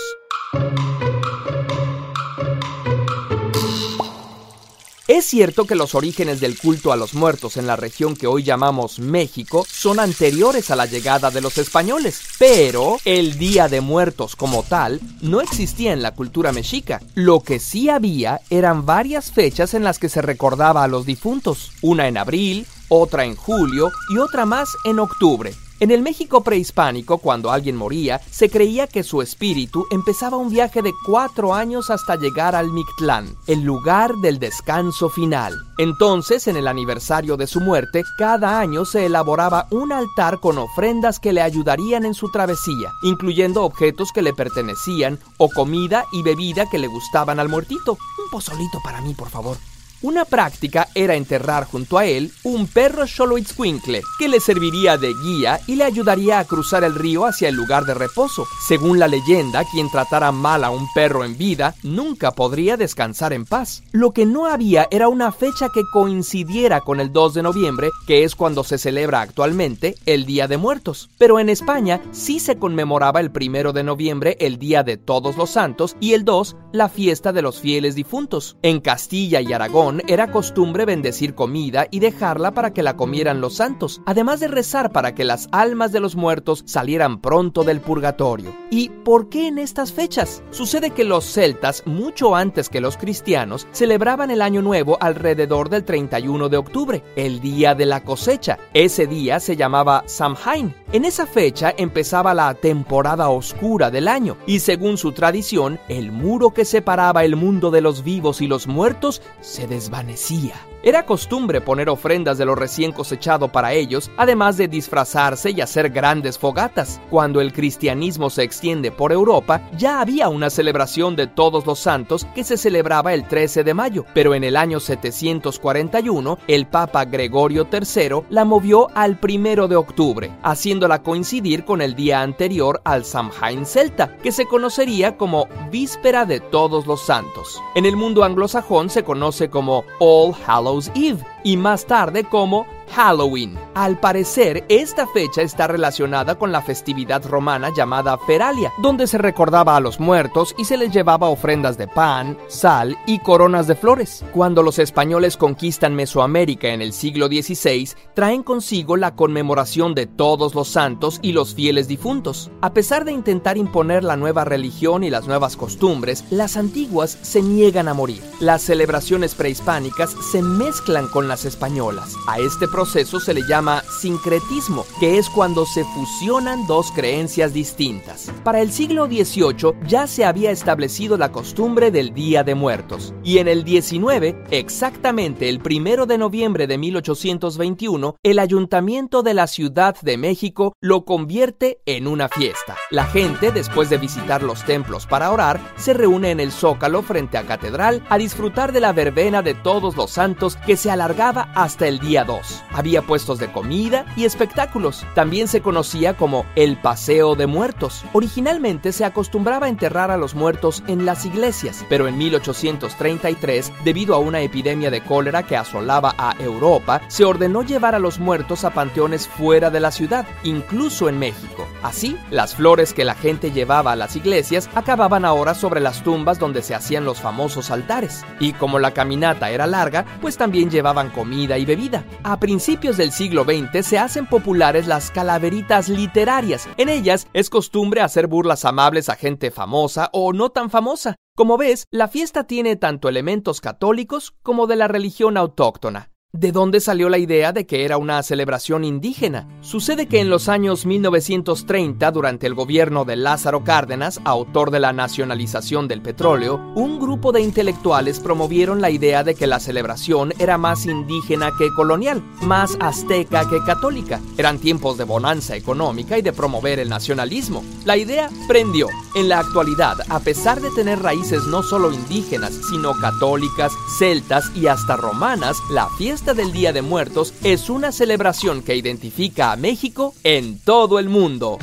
[SPEAKER 13] Es cierto que los orígenes del culto a los muertos en la región que hoy llamamos México son anteriores a la llegada de los españoles, pero el Día de Muertos como tal no existía en la cultura mexica. Lo que sí había eran varias fechas en las que se recordaba a los difuntos, una en abril, otra en julio y otra más en octubre. En el México prehispánico, cuando alguien moría, se creía que su espíritu empezaba un viaje de cuatro años hasta llegar al Mictlán, el lugar del descanso final. Entonces, en el aniversario de su muerte, cada año se elaboraba un altar con ofrendas que le ayudarían en su travesía, incluyendo objetos que le pertenecían o comida y bebida que le gustaban al muertito. Un pozolito para mí, por favor. Una práctica era enterrar junto a él un perro Xoloitzcuincle que le serviría de guía y le ayudaría a cruzar el río hacia el lugar de reposo. Según la leyenda, quien tratara mal a un perro en vida nunca podría descansar en paz. Lo que no había era una fecha que coincidiera con el 2 de noviembre, que es cuando se celebra actualmente el Día de Muertos. Pero en España sí se conmemoraba el 1 de noviembre el Día de Todos los Santos y el 2 la fiesta de los fieles difuntos. En Castilla y Aragón era costumbre bendecir comida y dejarla para que la comieran los santos, además de rezar para que las almas de los muertos salieran pronto del purgatorio. ¿Y por qué en estas fechas? Sucede que los celtas, mucho antes que los cristianos, celebraban el Año Nuevo alrededor del 31 de octubre, el día de la cosecha. Ese día se llamaba Samhain. En esa fecha empezaba la temporada oscura del año y según su tradición, el muro que separaba el mundo de los vivos y los muertos se desvanecía. Era costumbre poner ofrendas de lo recién cosechado para ellos, además de disfrazarse y hacer grandes fogatas. Cuando el cristianismo se extiende por Europa, ya había una celebración de todos los santos que se celebraba el 13 de mayo, pero en el año 741 el Papa Gregorio III la movió al 1 de octubre, haciéndola coincidir con el día anterior al Samhain celta, que se conocería como Víspera de Todos los Santos. En el mundo anglosajón se conoce como All Hallows Eve y más tarde como Halloween. Al parecer, esta fecha está relacionada con la festividad romana llamada Feralia, donde se recordaba a los muertos y se les llevaba ofrendas de pan, sal y coronas de flores. Cuando los españoles conquistan Mesoamérica en el siglo XVI, traen consigo la conmemoración de todos los santos y los fieles difuntos. A pesar de intentar imponer la nueva religión y las nuevas costumbres, las antiguas se niegan a morir. Las celebraciones prehispánicas se mezclan con las españolas. A este proceso se le llama sincretismo, que es cuando se fusionan dos creencias distintas. Para el siglo XVIII ya se había establecido la costumbre del Día de Muertos, y en el XIX, exactamente el primero de noviembre de 1821, el Ayuntamiento de la Ciudad de México lo convierte en una fiesta. La gente, después de visitar los templos para orar, se reúne en el Zócalo frente a Catedral a disfrutar de la verbena de todos los santos que se hasta el día 2. Había puestos de comida y espectáculos. También se conocía como el Paseo de Muertos. Originalmente se acostumbraba enterrar a los muertos en las iglesias, pero en 1833, debido a una epidemia de cólera que asolaba a Europa, se ordenó llevar a los muertos a panteones fuera de la ciudad, incluso en México. Así, las flores que la gente llevaba a las iglesias acababan ahora sobre las tumbas donde se hacían los famosos altares. Y como la caminata era larga, pues también llevaban comida y bebida. A principios del siglo XX se hacen populares las calaveritas literarias. En ellas es costumbre hacer burlas amables a gente famosa o no tan famosa. Como ves, la fiesta tiene tanto elementos católicos como de la religión autóctona. ¿De dónde salió la idea de que era una celebración indígena? Sucede que en los años 1930, durante el gobierno de Lázaro Cárdenas, autor de la nacionalización del petróleo, un grupo de intelectuales promovieron la idea de que la celebración era más indígena que colonial, más azteca que católica. Eran tiempos de bonanza económica y de promover el nacionalismo. La idea prendió. En la actualidad, a pesar de tener raíces no solo indígenas, sino católicas, celtas y hasta romanas, la fiesta del Día de Muertos es una celebración que identifica a México en todo el mundo.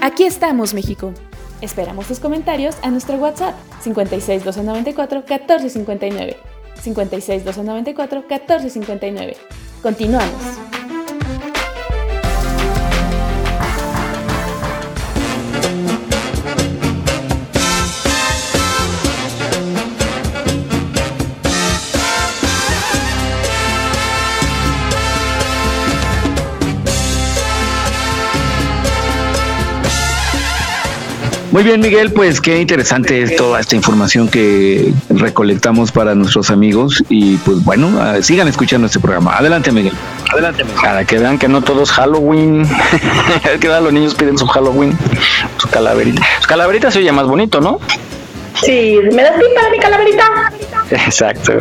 [SPEAKER 10] Aquí estamos, México. Esperamos tus comentarios a nuestro WhatsApp 56 294 1459. 56 294 1459. Continuamos.
[SPEAKER 7] Muy bien, Miguel, pues qué interesante es toda esta información que recolectamos para nuestros amigos y pues bueno, sigan escuchando este programa. Adelante, Miguel. Adelante, Miguel.
[SPEAKER 3] Para que vean que no todo es Halloween. <laughs> que los niños piden su Halloween, su calaverita. Su calaverita se oye más bonito, ¿no?
[SPEAKER 4] Sí, ¿me das tip para mi calaverita?
[SPEAKER 3] Exacto.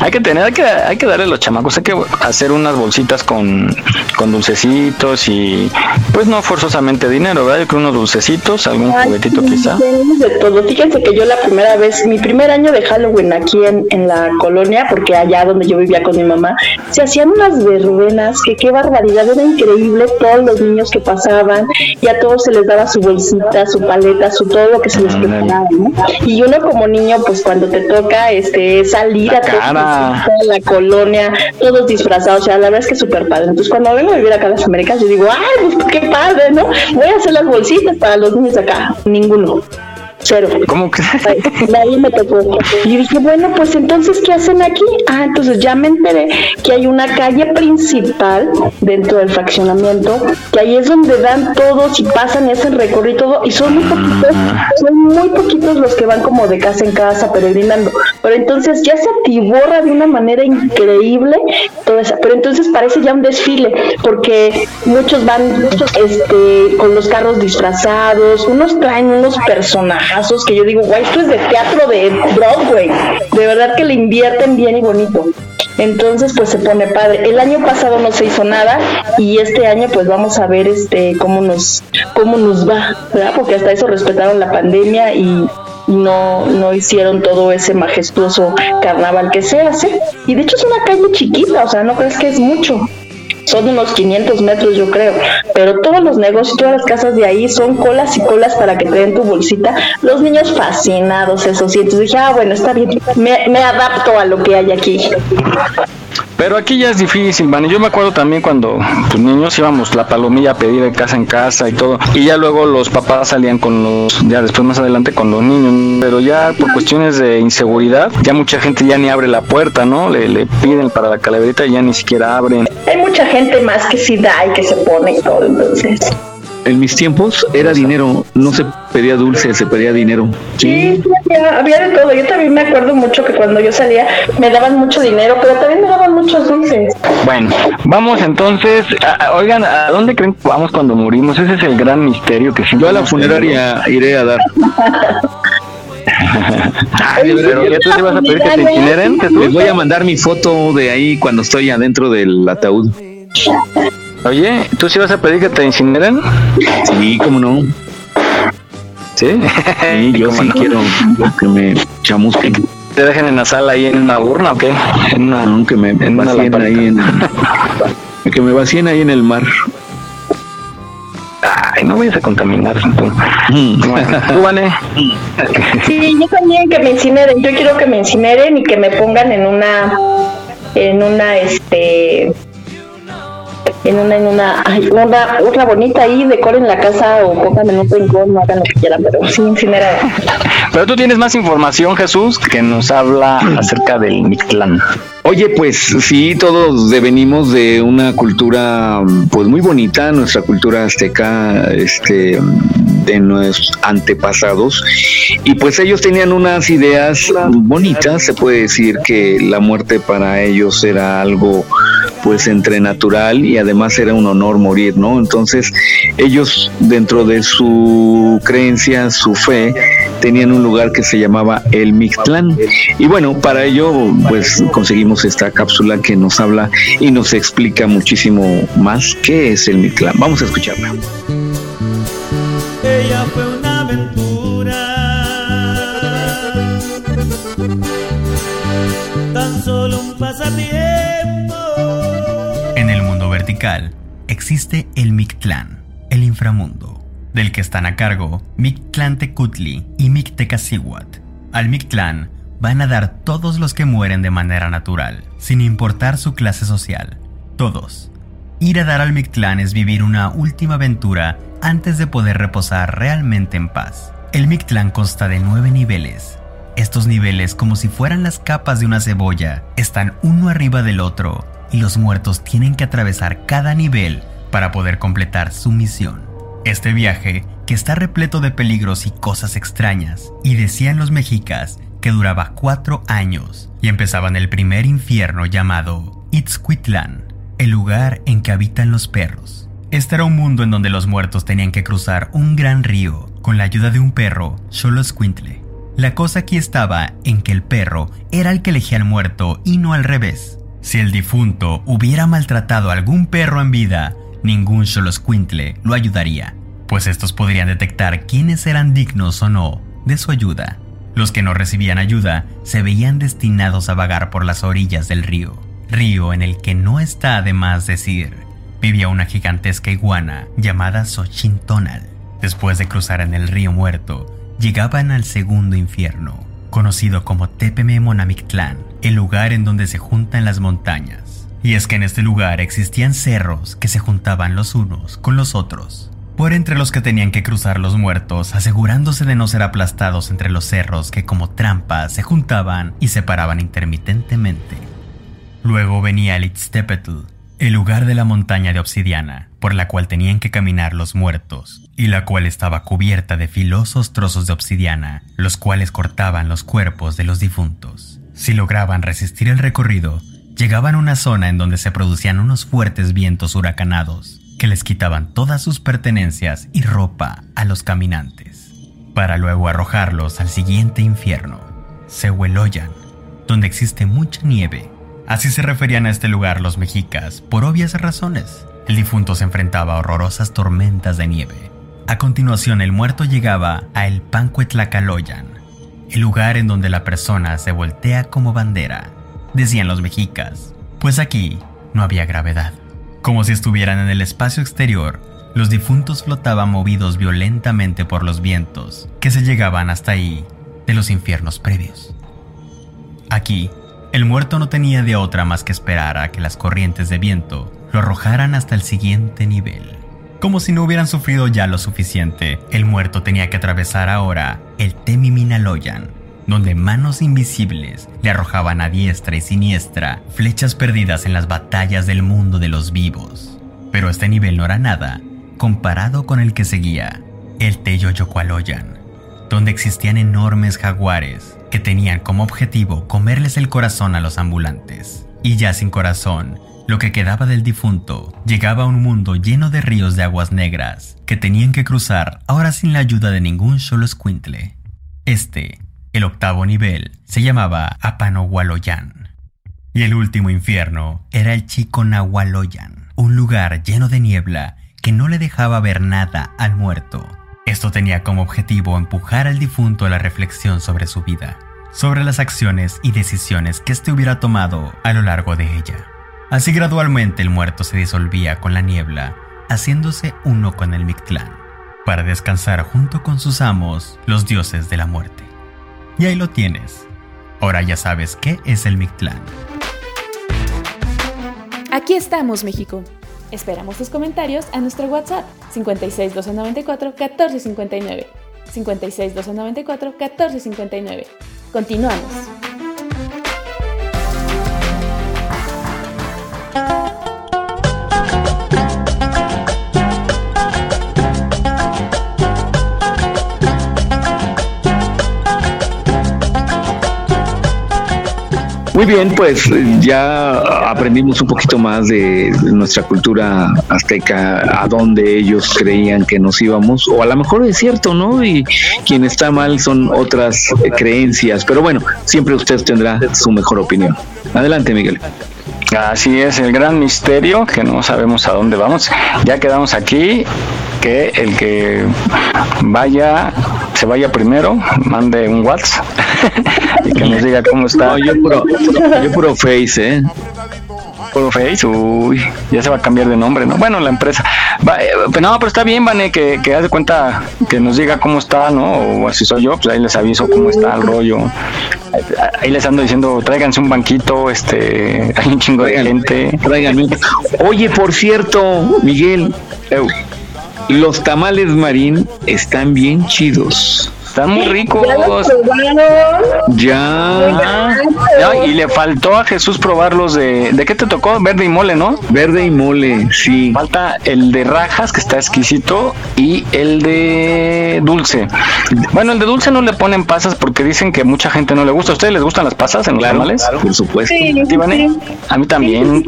[SPEAKER 3] Hay que tener, hay que, hay que darle a los chamacos, hay que hacer unas bolsitas con, con dulcecitos y pues no forzosamente dinero, ¿verdad? Yo creo unos dulcecitos, algún juguetito quizá.
[SPEAKER 4] De todo. Fíjense que yo la primera vez, mi primer año de Halloween aquí en, en la colonia, porque allá donde yo vivía con mi mamá, se hacían unas verbenas, que qué barbaridad, era increíble todos los niños que pasaban y a todos se les daba su bolsita, su paleta, su todo lo que se les preparaba, ¿no? Y uno como niño, pues cuando te toca este salir a toda la colonia, todos disfrazados, o sea, la verdad es que es súper padre. Entonces cuando vengo a vivir acá a las Américas, yo digo, ay, pues qué padre, ¿no? Voy a hacer las bolsitas para los niños acá. Ninguno cero.
[SPEAKER 3] ¿Cómo que?
[SPEAKER 4] Nadie me tocó. Y dije, bueno, pues entonces, ¿qué hacen aquí? Ah, entonces ya me enteré que hay una calle principal dentro del fraccionamiento, que ahí es donde dan todos y pasan y hacen recorrido y todo, y son muy poquitos, son muy poquitos los que van como de casa en casa peregrinando. Pero entonces ya se atiborra de una manera increíble toda esa. Pero entonces parece ya un desfile, porque muchos van este, con los carros disfrazados, unos traen unos personajes que yo digo, guay, esto es de teatro de Broadway. De verdad que le invierten bien y bonito. Entonces, pues se pone padre. El año pasado no se hizo nada y este año pues vamos a ver este cómo nos cómo nos va, ¿verdad? Porque hasta eso respetaron la pandemia y, no, no hicieron todo ese majestuoso carnaval que se hace. Y de hecho es una calle chiquita, o sea, no crees que es mucho son unos 500 metros yo creo, pero todos los negocios, todas las casas de ahí son colas y colas para que te den tu bolsita. Los niños fascinados, eso sí, entonces dije, ah, bueno, está bien, me, me adapto a lo que hay aquí.
[SPEAKER 3] Pero aquí ya es difícil, man. Yo me acuerdo también cuando pues, niños íbamos la palomilla a pedir de casa en casa y todo. Y ya luego los papás salían con los, ya después más adelante con los niños. Pero ya por cuestiones de inseguridad, ya mucha gente ya ni abre la puerta, ¿no? Le, le piden para la calaverita y ya ni siquiera abren.
[SPEAKER 4] Hay mucha gente más que sí da y que se pone y todo, entonces
[SPEAKER 7] en mis tiempos era dinero, no se pedía dulce, se pedía dinero.
[SPEAKER 4] Sí, había, de todo. Yo también me acuerdo mucho que cuando yo salía me daban mucho dinero, pero también me daban muchos dulces.
[SPEAKER 3] Bueno, vamos entonces, oigan, ¿a dónde creen que vamos cuando morimos? Ese es el gran misterio que
[SPEAKER 7] Yo a la funeraria iré a dar. <laughs> Ay, pero ya tú te vas a pedir que te incineren. Les voy a mandar mi foto de ahí cuando estoy adentro del ataúd. <laughs>
[SPEAKER 3] Oye, ¿tú sí vas a pedir que te incineren?
[SPEAKER 7] Sí, cómo no.
[SPEAKER 3] ¿Sí?
[SPEAKER 7] Sí, <laughs> yo sí quiero que me chamusquen.
[SPEAKER 3] ¿Te dejen en la sala ahí en una urna o qué?
[SPEAKER 7] En una, no, que me en vacíen ahí en... <laughs> que me vacíen ahí en el mar.
[SPEAKER 3] Ay, no vayas a contaminar. Mm. ¿Tú, Vane?
[SPEAKER 4] Sí, yo también que me incineren. Yo quiero que me incineren y que me pongan en una... En una, este en una, en una, ay, una, otra bonita ahí, decoren la casa o pónganme en un rincón, no hagan lo que quieran, pero sí incinerar.
[SPEAKER 3] Pero tú tienes más información, Jesús, que nos habla acerca del Mictlán.
[SPEAKER 7] Oye, pues sí, todos devenimos de una cultura pues muy bonita, nuestra cultura azteca, este de nuestros antepasados y pues ellos tenían unas ideas bonitas, se puede decir que la muerte para ellos era algo pues entre natural y además era un honor morir, ¿no? Entonces ellos dentro de su creencia, su fe, tenían un lugar que se llamaba el Mictlán. Y bueno, para ello pues conseguimos esta cápsula que nos habla y nos explica muchísimo más qué es el Mictlán. Vamos a escucharla. Ella fue una aventura.
[SPEAKER 14] Existe el Mictlán, el inframundo del que están a cargo Mictlán Tecutli y Mictecacihuat. Al Mictlán van a dar todos los que mueren de manera natural, sin importar su clase social. Todos. Ir a dar al Mictlán es vivir una última aventura antes de poder reposar realmente en paz. El Mictlán consta de nueve niveles. Estos niveles, como si fueran las capas de una cebolla, están uno arriba del otro y los muertos tienen que atravesar cada nivel para poder completar su misión. Este viaje que está repleto de peligros y cosas extrañas, y decían los mexicas que duraba cuatro años y empezaba en el primer infierno llamado Itzcuitlán, el lugar en que habitan los perros. Este era un mundo en donde los muertos tenían que cruzar un gran río con la ayuda de un perro, Xoloscuintle. La cosa aquí estaba en que el perro era el que elegía al muerto y no al revés. Si el difunto hubiera maltratado a algún perro en vida, ningún Xoloscuintle lo ayudaría, pues estos podrían detectar quiénes eran dignos o no de su ayuda. Los que no recibían ayuda se veían destinados a vagar por las orillas del río, río en el que no está de más decir, vivía una gigantesca iguana llamada Xochintonal. Después de cruzar en el río muerto, llegaban al segundo infierno, conocido como Tepememonamictlán, el lugar en donde se juntan las montañas. Y es que en este lugar existían cerros que se juntaban los unos con los otros, por entre los que tenían que cruzar los muertos, asegurándose de no ser aplastados entre los cerros que como trampas se juntaban y separaban intermitentemente. Luego venía el Itztepetl, el lugar de la montaña de obsidiana, por la cual tenían que caminar los muertos, y la cual estaba cubierta de filosos trozos de obsidiana, los cuales cortaban los cuerpos de los difuntos. Si lograban resistir el recorrido, llegaban a una zona en donde se producían unos fuertes vientos huracanados, que les quitaban todas sus pertenencias y ropa a los caminantes, para luego arrojarlos al siguiente infierno, Sehueloyan, donde existe mucha nieve. Así se referían a este lugar los mexicas, por obvias razones. El difunto se enfrentaba a horrorosas tormentas de nieve. A continuación, el muerto llegaba a el Pancuetlacaloyan, el lugar en donde la persona se voltea como bandera, decían los mexicas, pues aquí no había gravedad. Como si estuvieran en el espacio exterior, los difuntos flotaban movidos violentamente por los vientos que se llegaban hasta ahí de los infiernos previos. Aquí, el muerto no tenía de otra más que esperar a que las corrientes de viento lo arrojaran hasta el siguiente nivel. Como si no hubieran sufrido ya lo suficiente, el muerto tenía que atravesar ahora el Temiminaloyan, donde manos invisibles le arrojaban a diestra y siniestra flechas perdidas en las batallas del mundo de los vivos. Pero este nivel no era nada comparado con el que seguía, el Teyoyocualoyan, donde existían enormes jaguares que tenían como objetivo comerles el corazón a los ambulantes. Y ya sin corazón, lo que quedaba del difunto llegaba a un mundo lleno de ríos de aguas negras que tenían que cruzar ahora sin la ayuda de ningún solo escuintle. Este el octavo nivel se llamaba Apanohualoyan. Y el último infierno era el Chico Nahualoyan, un lugar lleno de niebla que no le dejaba ver nada al muerto. Esto tenía como objetivo empujar al difunto a la reflexión sobre su vida, sobre las acciones y decisiones que éste hubiera tomado a lo largo de ella. Así gradualmente el muerto se disolvía con la niebla, haciéndose uno con el Mictlán, para descansar junto con sus amos, los dioses de la muerte. Y ahí lo tienes. Ahora ya sabes qué es el Mictlán.
[SPEAKER 10] Aquí estamos, México. Esperamos tus comentarios a nuestro WhatsApp 56 294 1459. 56 294 1459. Continuamos.
[SPEAKER 7] Muy bien, pues ya aprendimos un poquito más de nuestra cultura azteca, a dónde ellos creían que nos íbamos, o a lo mejor es cierto, ¿no? Y quien está mal son otras creencias, pero bueno, siempre usted tendrá su mejor opinión. Adelante, Miguel.
[SPEAKER 3] Así es, el gran misterio, que no sabemos a dónde vamos. Ya quedamos aquí, que el que vaya, se vaya primero, mande un WhatsApp <laughs> y que nos diga cómo está.
[SPEAKER 7] yo puro, yo puro Face, ¿eh?
[SPEAKER 3] Face, uy, ya se va a cambiar de nombre, ¿no? Bueno, la empresa. Va, eh, pero no, pero está bien, Vane, que, que hace cuenta que nos diga cómo está, ¿no? O si soy yo, pues ahí les aviso cómo está el rollo. Ahí les ando diciendo, tráiganse un banquito, este, <laughs> hay un chingo de gente.
[SPEAKER 7] Tráiganme. Oye, por cierto, Miguel, los tamales marín están bien chidos.
[SPEAKER 3] Están muy ricos.
[SPEAKER 4] ¿Ya
[SPEAKER 3] Ya. y le faltó a Jesús probar los de. ¿De qué te tocó? Verde y mole, ¿no?
[SPEAKER 7] Verde y mole, sí.
[SPEAKER 3] Falta el de rajas, que está exquisito, y el de dulce. Bueno, el de dulce no le ponen pasas porque dicen que mucha gente no le gusta. ¿A ustedes les gustan las pasas en los tamales?
[SPEAKER 7] por supuesto.
[SPEAKER 4] Sí,
[SPEAKER 3] A mí también.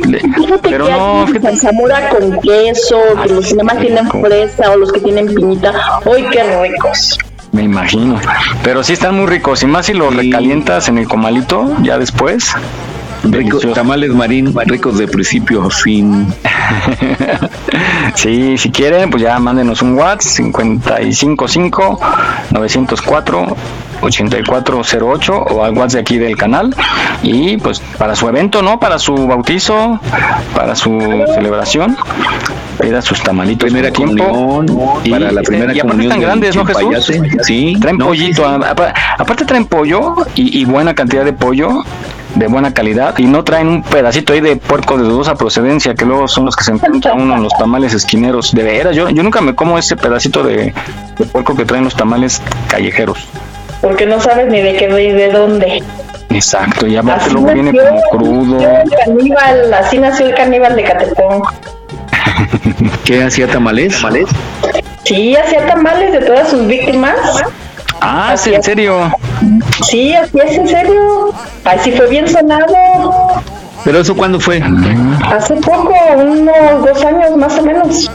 [SPEAKER 3] Pero no.
[SPEAKER 4] Fíjate. Zamora con queso, que los demás tienen fresa o los que tienen piñita. ¡Uy, qué ricos!
[SPEAKER 3] Me imagino. Pero sí están muy ricos. Y más si los recalientas en el comalito, ya después.
[SPEAKER 7] Ricos, tamales marín, ricos de principio a fin. <laughs>
[SPEAKER 3] sí, si quieren, pues ya mándenos un WhatsApp 555 904 8408 o al WhatsApp de aquí del canal y pues para su evento, ¿no? Para su bautizo, para su celebración, pida sus tamalitos
[SPEAKER 7] primera tiempo
[SPEAKER 3] y,
[SPEAKER 7] para la primera
[SPEAKER 3] y aparte están grandes, ¿no, Jesús?
[SPEAKER 7] Sí,
[SPEAKER 3] traen pollito, aparte traen pollo y, y buena cantidad de pollo de buena calidad y no traen un pedacito ahí de puerco de dudosa procedencia que luego son los que se encuentran uno en los tamales esquineros. De veras, yo, yo nunca me como ese pedacito de, de puerco que traen los tamales callejeros.
[SPEAKER 4] Porque no sabes ni de qué y de dónde.
[SPEAKER 3] Exacto, y aparte luego viene como crudo.
[SPEAKER 4] El caníbal, así nació el caníbal de Catepón. <laughs>
[SPEAKER 7] ¿Qué hacía tamales? ¿Tamales?
[SPEAKER 4] Sí, hacía tamales de todas sus víctimas.
[SPEAKER 3] Ah, sí, en serio.
[SPEAKER 4] Sí, así es en serio. Así fue bien sonado.
[SPEAKER 7] ¿Pero eso cuándo fue?
[SPEAKER 4] Hace poco, unos dos años más o menos.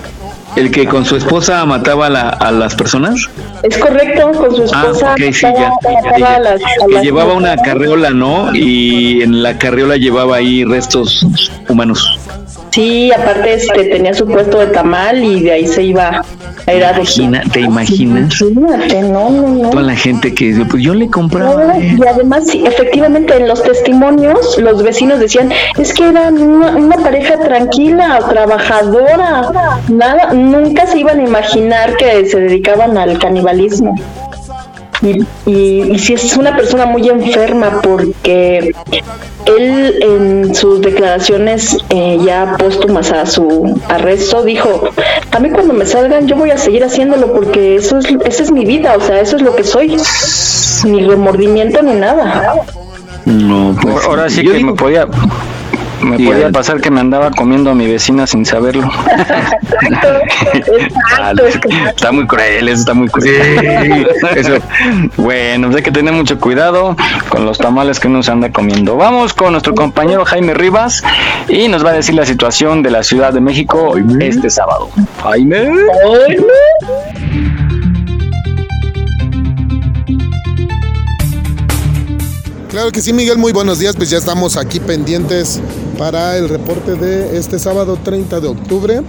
[SPEAKER 7] ¿El que con su esposa mataba a, la, a las personas?
[SPEAKER 4] Es correcto, con su esposa.
[SPEAKER 7] Ah, ok, sí, ya.
[SPEAKER 4] mataba a las- a
[SPEAKER 7] Que
[SPEAKER 4] las
[SPEAKER 7] llevaba una carriola, ¿no? Y en la carriola llevaba ahí restos humanos.
[SPEAKER 4] Sí, aparte este, tenía su puesto de tamal y de ahí se iba a ir a
[SPEAKER 7] Imagina- ¿Te imaginas?
[SPEAKER 4] Imagínate, no, no, no.
[SPEAKER 7] Toda la gente que dice, pues yo le compraba.
[SPEAKER 4] No, y además, sí, efectivamente, en los testimonios, los vecinos decían, es que eran una, una pareja tranquila, trabajadora, nada, nunca se iban a imaginar que se dedicaban al canibalismo. Y, y, y sí es una persona muy enferma porque él en sus declaraciones eh, ya póstumas a su arresto dijo, a mí cuando me salgan yo voy a seguir haciéndolo porque eso es, esa es mi vida, o sea, eso es lo que soy, ni remordimiento ni nada.
[SPEAKER 7] No, pues.
[SPEAKER 3] Ahora sí
[SPEAKER 7] yo
[SPEAKER 3] que
[SPEAKER 7] digo-
[SPEAKER 3] me podía me
[SPEAKER 7] Sí,
[SPEAKER 3] podía pasar que me andaba comiendo a mi vecina sin saberlo. <laughs>
[SPEAKER 4] Exacto, que <laughs>
[SPEAKER 3] Está muy cruel, eso está muy cruel.
[SPEAKER 7] eso. <laughs>
[SPEAKER 3] Bueno, pues hay que tener mucho cuidado con los tamales que uno se anda comiendo. Vamos con nuestro compañero Jaime Rivas y nos va a decir la situación de la Ciudad de México este sábado. Jaime.
[SPEAKER 15] Claro que sí, Miguel, muy buenos días. Pues ya estamos aquí pendientes para el reporte de este sábado 30 de octubre.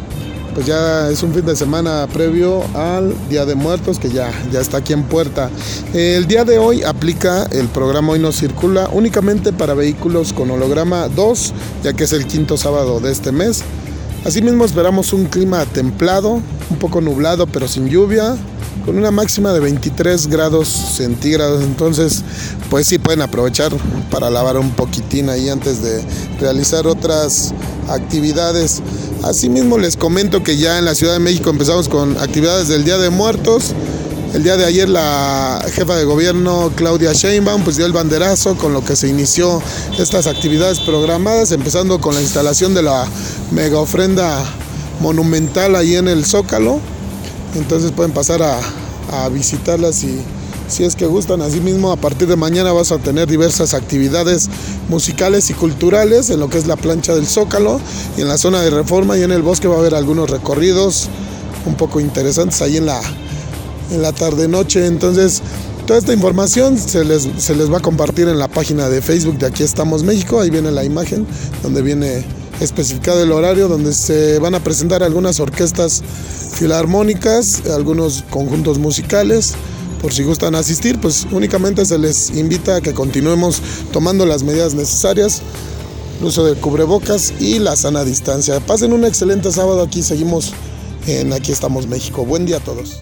[SPEAKER 15] Pues ya es un fin de semana previo al Día de Muertos que ya, ya está aquí en puerta. El día de hoy aplica el programa Hoy no circula únicamente para vehículos con holograma 2, ya que es el quinto sábado de este mes. Asimismo esperamos un clima templado, un poco nublado pero sin lluvia, con una máxima de 23 grados centígrados. Entonces, pues sí pueden aprovechar para lavar un poquitín ahí antes de realizar otras actividades. Asimismo les comento que ya en la Ciudad de México empezamos con actividades del Día de Muertos. El día de ayer la jefa de gobierno Claudia Sheinbaum pues dio el banderazo con lo que se inició estas actividades programadas, empezando con la instalación de la mega ofrenda monumental ahí en el Zócalo. Entonces pueden pasar a, visitarlas si, si es que gustan. Asimismo, a partir de mañana vas a tener diversas actividades musicales y culturales en lo que es la plancha del Zócalo y en la zona de reforma y en el bosque va a haber algunos recorridos un poco interesantes ahí en la, en la tarde-noche. Entonces, toda esta información se les, se les va a compartir en la página de Facebook de Aquí estamos México. Ahí viene la imagen donde viene especificado el horario, donde se van a presentar algunas orquestas filarmónicas, algunos conjuntos musicales. Por si gustan asistir, pues únicamente se les invita a que continuemos tomando las medidas necesarias, el uso de cubrebocas y la sana distancia. Pasen un excelente sábado, aquí seguimos en Aquí estamos México. Buen día a todos.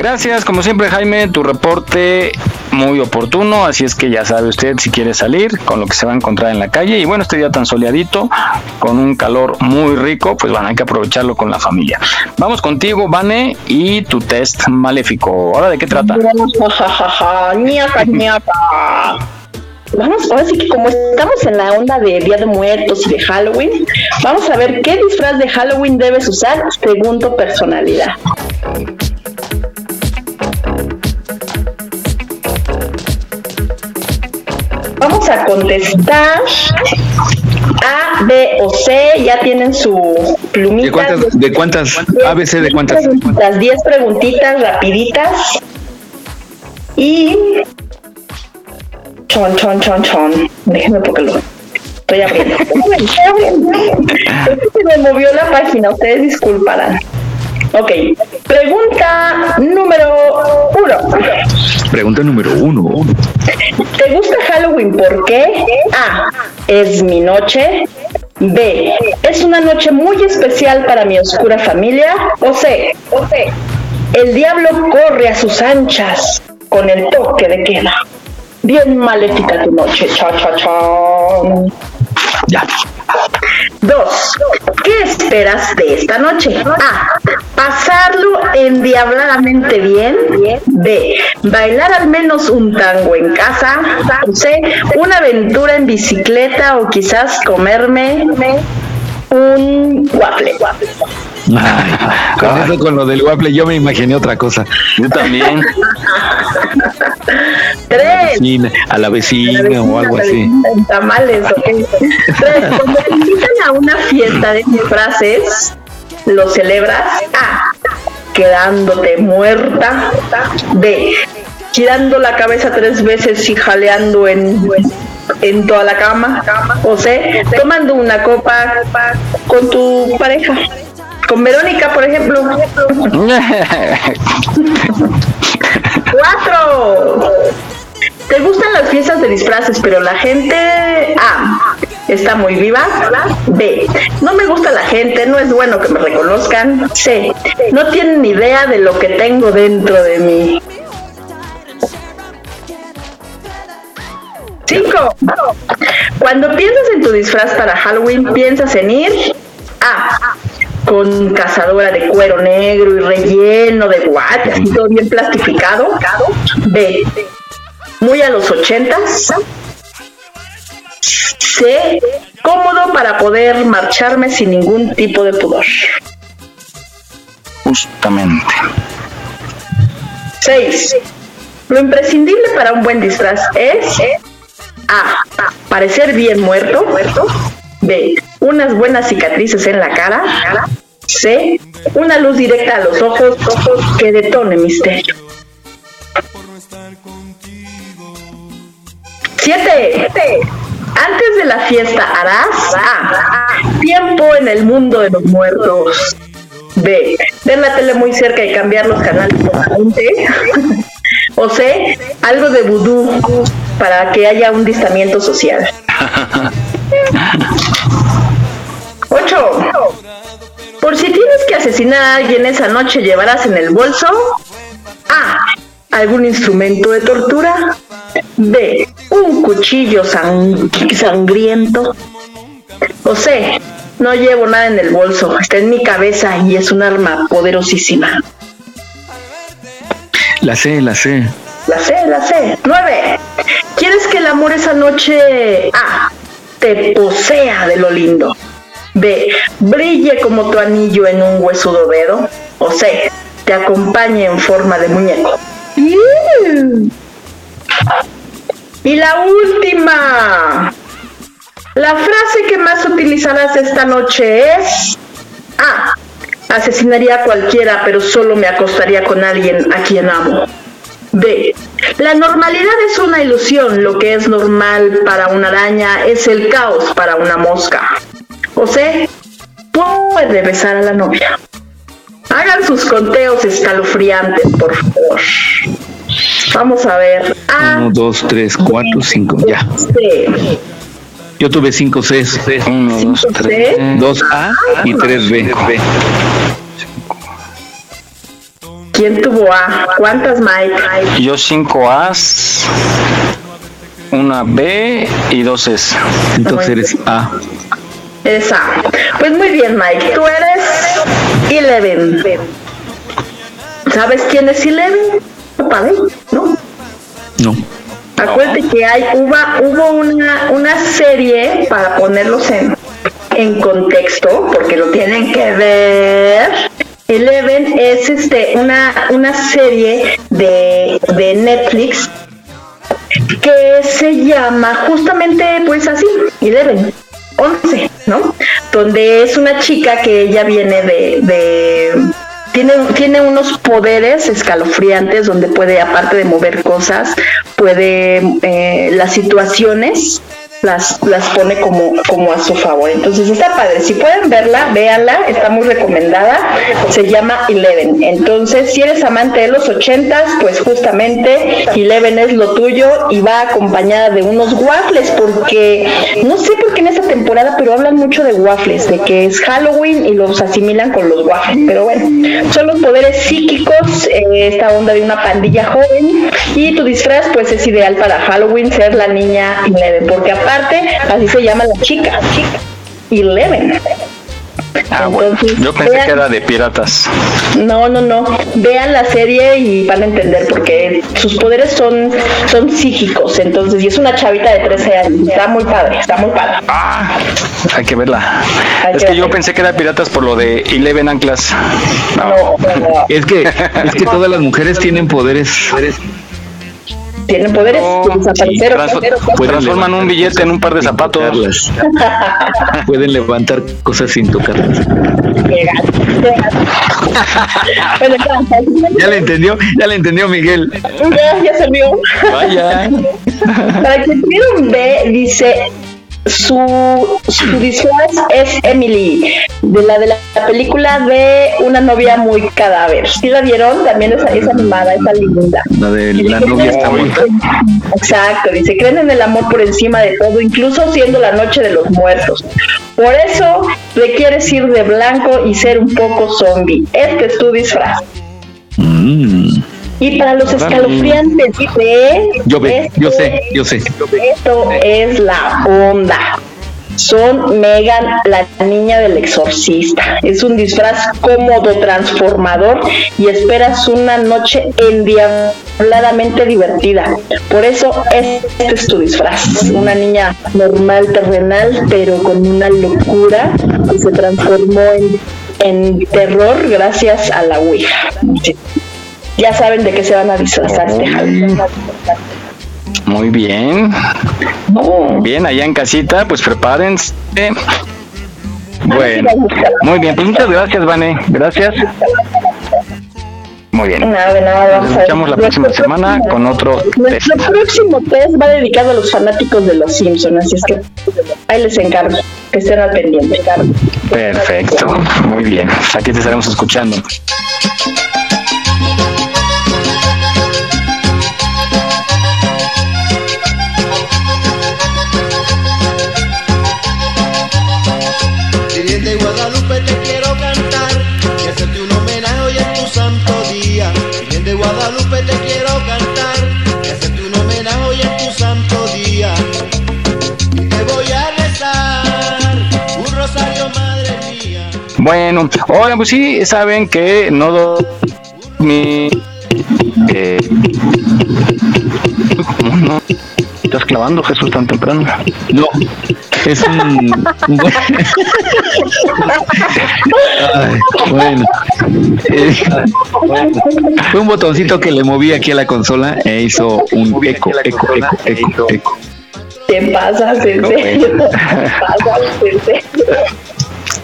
[SPEAKER 3] Gracias, como siempre Jaime, tu reporte muy oportuno, así es que ya sabe usted si quiere salir con lo que se va a encontrar en la calle y bueno, este día tan soleadito, con un calor muy rico, pues bueno, hay que aprovecharlo con la familia. Vamos contigo, Vane, y tu test maléfico. ¿Ahora de qué trata? <laughs>
[SPEAKER 4] Vamos, ahora sí que como estamos en la onda de Día de Muertos y de Halloween, vamos a ver qué disfraz de Halloween debes usar según tu personalidad. Vamos a contestar A, B o C. Ya tienen su plumita.
[SPEAKER 7] ¿De cuántas? ¿De cuántas? ABC de cuántas?
[SPEAKER 4] Las 10 preguntitas rapiditas. Y chon, chon, chon, chon. Déjenme porque lo. Estoy abriendo. <laughs> Se me movió la página, ustedes disculparán. Ok, pregunta número uno.
[SPEAKER 7] Pregunta número uno.
[SPEAKER 4] ¿Te gusta Halloween? ¿Por qué? A. Es mi noche. B. Es una noche muy especial para mi oscura familia. O C. O C. El diablo corre a sus anchas con el toque de queda. Bien maléfica tu noche. Cha, cha, cha.
[SPEAKER 7] Ya.
[SPEAKER 4] Dos. ¿Qué esperas de esta noche? A. Pasarlo endiabladamente bien. B. Bailar al menos un tango en casa. C. Una aventura en bicicleta o quizás comerme un waffle.
[SPEAKER 7] Ay, con eso, con lo del waffle, yo me imaginé otra cosa.
[SPEAKER 3] Yo también.
[SPEAKER 4] Tres.
[SPEAKER 7] Vecina, a la vecina o algo así.
[SPEAKER 4] En tamales, ok. Tres. Cuando te invitan a una fiesta de disfraces, ¿lo celebras? A. Quedándote muerta. B. Girando la cabeza tres veces y jaleando en, en toda la cama. O C. Tomando una copa con tu pareja. Con Verónica, por ejemplo. <laughs> Cuatro. ¿Te gustan las fiestas de disfraces, pero la gente A está muy viva? B. No me gusta la gente, no es bueno que me reconozcan. C. No tienen idea de lo que tengo dentro de mí. Cinco. Cuando piensas en tu disfraz para Halloween, piensas en ir A. Con cazadora de cuero negro y relleno de guantes y todo bien plastificado. B. Muy a los ochentas. C. Cómodo para poder marcharme sin ningún tipo de pudor.
[SPEAKER 3] Justamente.
[SPEAKER 4] 6. Lo imprescindible para un buen disfraz es A. Parecer bien muerto. B. Unas buenas cicatrices en la cara. C. Una luz directa a los ojos, que detone misterio. 7. Antes de la fiesta harás A. Tiempo en el mundo de los muertos. B. Ver la tele muy cerca y cambiar los canales. O C. Algo de vudú para que haya un distamiento social. <laughs> 8. Por si tienes que asesinar a alguien esa noche, llevarás en el bolso A. Algún instrumento de tortura. B. Un cuchillo sang- sangriento. O C. No llevo nada en el bolso. Está en mi cabeza y es un arma poderosísima.
[SPEAKER 7] La sé, la sé.
[SPEAKER 4] La sé, la sé. 9. ¿Quieres que el amor esa noche A. Te posea de lo lindo? B. Brille como tu anillo en un huesudo dedo. O C. Te acompañe en forma de muñeco. Mm. Y la última. La frase que más utilizarás esta noche es A. Asesinaría a cualquiera, pero solo me acostaría con alguien a quien amo. B. La normalidad es una ilusión. Lo que es normal para una araña es el caos para una mosca. O C. Puede besar a la novia. Hagan sus conteos escalofriantes, por favor. Vamos a ver. A.
[SPEAKER 7] Uno, dos, tres, cuatro, cinco, ya.
[SPEAKER 4] C.
[SPEAKER 7] Yo tuve cinco Cs.
[SPEAKER 3] Uno, dos, tres.
[SPEAKER 7] Dos A y tres B.
[SPEAKER 4] ¿Quién tuvo A? ¿Cuántas, Mike?
[SPEAKER 3] Yo cinco A's, una B y dos S.
[SPEAKER 7] Entonces eres A.
[SPEAKER 4] Eres A. Pues muy bien, Mike. Tú eres Eleven. ¿Sabes quién es Eleven? Padre, ¿no?
[SPEAKER 7] No.
[SPEAKER 4] Acuérdate que hay hubo, hubo una, una serie para ponerlos en, en contexto, porque lo tienen que ver. Eleven es este una, una serie de, de Netflix que se llama justamente pues así, Eleven, 11, ¿no? Donde es una chica que ella viene de, de tiene, tiene unos poderes escalofriantes donde puede, aparte de mover cosas, puede eh, las situaciones las, las pone como, como a su favor. Entonces está padre. Si pueden verla, véanla, está muy recomendada. Se llama Eleven. Entonces, si eres amante de los ochentas, pues justamente Eleven es lo tuyo y va acompañada de unos waffles, porque no sé por qué en esta temporada, pero hablan mucho de waffles, de que es Halloween y los asimilan con los waffles. Pero bueno, son los poderes psíquicos, eh, esta onda de una pandilla joven y tu disfraz pues es ideal para Halloween ser la niña Eleven, porque aparte así se llama la chica, chica, Eleven.
[SPEAKER 3] Ah, bueno. Yo pensé que era de piratas.
[SPEAKER 4] No, no, no. Vean la serie y van a entender porque sus poderes son, son psíquicos. Entonces, y es una chavita de 13 años. Está muy padre, está muy padre.
[SPEAKER 3] Ah, hay que verla.
[SPEAKER 4] Hay
[SPEAKER 3] es
[SPEAKER 4] que
[SPEAKER 3] que yo pensé que era piratas por lo de Eleven Anclas.
[SPEAKER 4] No, no, no.
[SPEAKER 7] Es que, es que <laughs> todas las mujeres tienen poderes.
[SPEAKER 4] Tienen poderes de desaparecer.
[SPEAKER 3] Transfor-
[SPEAKER 7] Pueden
[SPEAKER 3] transforman un billete en un par de zapatos. <laughs>
[SPEAKER 7] Pueden levantar cosas sin tocarlas.
[SPEAKER 4] ya,
[SPEAKER 7] Ya le entendió, ya le entendió Miguel.
[SPEAKER 4] ya, ya vio.
[SPEAKER 7] Vaya.
[SPEAKER 4] Para que un B, dice su, su disfraz es Emily, de la de la película de una novia muy cadáver. ¿Sí la vieron? También es, es animada, está linda.
[SPEAKER 7] La de la novia está muerta.
[SPEAKER 4] Exacto, dice, creen en el amor por encima de todo, incluso siendo la noche de los muertos. Por eso requieres ir de blanco y ser un poco zombie. Este es tu disfraz.
[SPEAKER 7] Mm.
[SPEAKER 4] Y para los escalofriantes,
[SPEAKER 7] Yo ve, yo sé, yo sé.
[SPEAKER 4] esto es la onda. Son Megan, la niña del exorcista. Es un disfraz cómodo, transformador y esperas una noche endiabladamente divertida. Por eso este es tu disfraz. Una niña normal, terrenal, pero con una locura que se transformó en, en terror gracias a la Ouija. Ya saben de qué se van a disfrazar Halloween.
[SPEAKER 3] Muy bien.
[SPEAKER 4] Oh.
[SPEAKER 3] Bien, allá en casita, pues prepárense. Bueno, muy bien, pues muchas gracias, Vane. Gracias. Muy bien.
[SPEAKER 4] Nada, de nada,
[SPEAKER 3] Nos
[SPEAKER 4] vamos a ver.
[SPEAKER 3] escuchamos la próxima
[SPEAKER 4] Nuestro
[SPEAKER 3] semana
[SPEAKER 4] próximo-
[SPEAKER 3] con otro test.
[SPEAKER 4] Nuestro próximo test va dedicado a los fanáticos de los Simpsons, así es que ahí les encargo que estén al pendiente.
[SPEAKER 3] Perfecto, muy bien. Aquí te estaremos escuchando.
[SPEAKER 9] Guadalupe te quiero cantar y hacerte un homenaje hoy en tu santo día. Virgen de Guadalupe te quiero cantar y hacerte un homenaje hoy en tu santo día. Y te voy a rezar un rosario, madre mía.
[SPEAKER 3] Bueno, ahora pues sí, saben que no do- mi eh, ¿cómo no? ¿Estás clavando Jesús tan temprano?
[SPEAKER 7] No, es un. Ay, bueno. Eh, fue un botoncito que le moví aquí a la consola e hizo un eco, eco, eco, eco, eco.
[SPEAKER 4] Te pasas, en serio. Te pasas, en serio.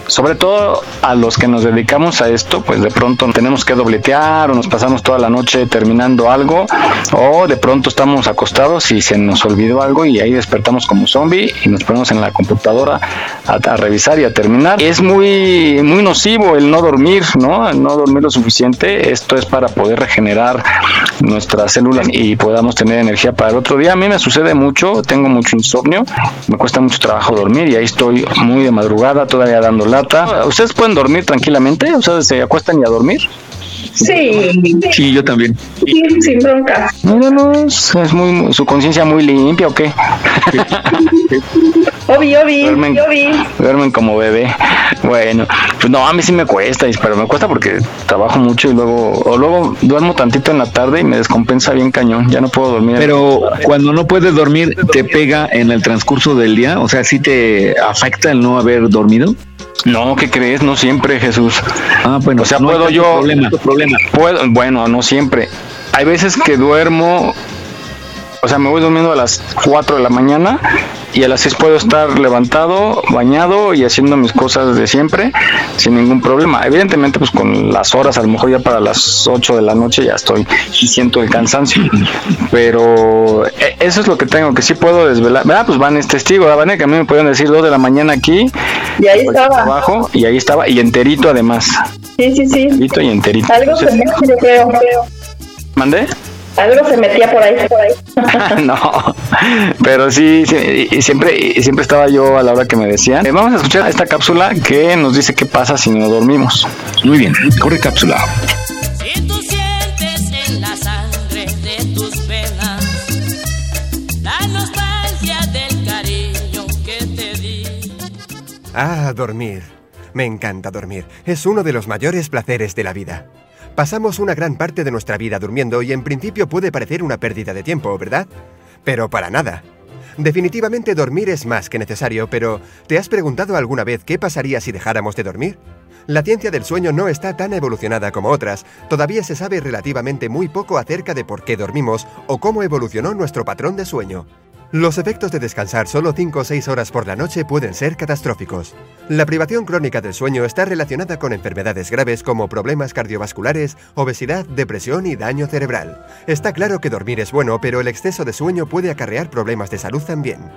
[SPEAKER 3] Sobre todo a los que nos dedicamos a esto, pues de pronto tenemos que dobletear o nos pasamos toda la noche terminando algo o de pronto estamos acostados y se nos olvidó algo y ahí despertamos como zombie y nos ponemos en la computadora a, revisar y a terminar. Es muy muy nocivo el no dormir, ¿no? No dormir lo suficiente. Esto es para poder regenerar nuestras células y podamos tener energía para el otro día. A mí me sucede mucho, tengo mucho insomnio, me cuesta mucho trabajo dormir y ahí estoy muy de madrugada todavía dando ¿Ustedes pueden dormir tranquilamente? ¿Ustedes se acuestan y a dormir?
[SPEAKER 4] Sí.
[SPEAKER 7] Sí, yo también.
[SPEAKER 4] Sí, sin bronca.
[SPEAKER 3] No, no, no, es es muy, su conciencia muy limpia o qué. <laughs>
[SPEAKER 4] Obi, obi,
[SPEAKER 3] Duermen,
[SPEAKER 4] obi.
[SPEAKER 3] duermen como bebé. Bueno, pues no, a mí sí me cuesta, pero me cuesta porque trabajo mucho y luego, o luego duermo tantito en la tarde y me descompensa bien cañón, ya no puedo dormir.
[SPEAKER 7] Pero cuando no puedes dormir, ¿te pega en el transcurso del día? O sea, ¿sí te afecta el no haber dormido?
[SPEAKER 3] No, ¿qué crees? No siempre, Jesús.
[SPEAKER 7] Ah, bueno,
[SPEAKER 3] O sea,
[SPEAKER 7] no
[SPEAKER 3] puedo yo.
[SPEAKER 7] problema.
[SPEAKER 3] problema. Puedo, bueno, no siempre. Hay veces que duermo, o sea, me voy durmiendo a las 4 de la mañana y a las 6 puedo estar levantado, bañado y haciendo mis cosas de siempre sin ningún problema. Evidentemente, pues con las horas, a lo mejor ya para las 8 de la noche ya estoy y siento el cansancio. Pero eh, eso es lo que tengo, que sí puedo desvelar. Ah, pues Van es testigo, ¿verdad? Que a mí me pueden decir 2 de la mañana aquí.
[SPEAKER 4] Y ahí estaba.
[SPEAKER 3] Abajo, y ahí estaba, y enterito además.
[SPEAKER 4] Sí, sí, sí.
[SPEAKER 3] Enterito y enterito.
[SPEAKER 4] Algo
[SPEAKER 3] Entonces,
[SPEAKER 4] metía, yo creo.
[SPEAKER 3] ¿Mandé?
[SPEAKER 4] Algo se metía por ahí, por ahí. <laughs>
[SPEAKER 3] no, pero sí, sí, y siempre, y siempre estaba yo a la hora que me decían. Eh, vamos a escuchar esta cápsula que nos dice qué pasa si no dormimos.
[SPEAKER 7] Muy bien, corre cápsula.
[SPEAKER 9] Si tú sientes en la sangre de tus venas la nostalgia del cariño que te di.
[SPEAKER 16] Ah, dormir. Me encanta dormir. Es uno de los mayores placeres de la vida. Pasamos una gran parte de nuestra vida durmiendo y en principio puede parecer una pérdida de tiempo, ¿verdad? Pero para nada. Definitivamente dormir es más que necesario, pero ¿te has preguntado alguna vez qué pasaría si dejáramos de dormir? La ciencia del sueño no está tan evolucionada como otras. Todavía se sabe relativamente muy poco acerca de por qué dormimos o cómo evolucionó nuestro patrón de sueño. Los efectos de descansar solo 5 o 6 horas por la noche pueden ser catastróficos. La privación crónica del sueño está relacionada con enfermedades graves como problemas cardiovasculares, obesidad, depresión y daño cerebral. Está claro que dormir es bueno, pero el exceso de sueño puede acarrear problemas de salud también.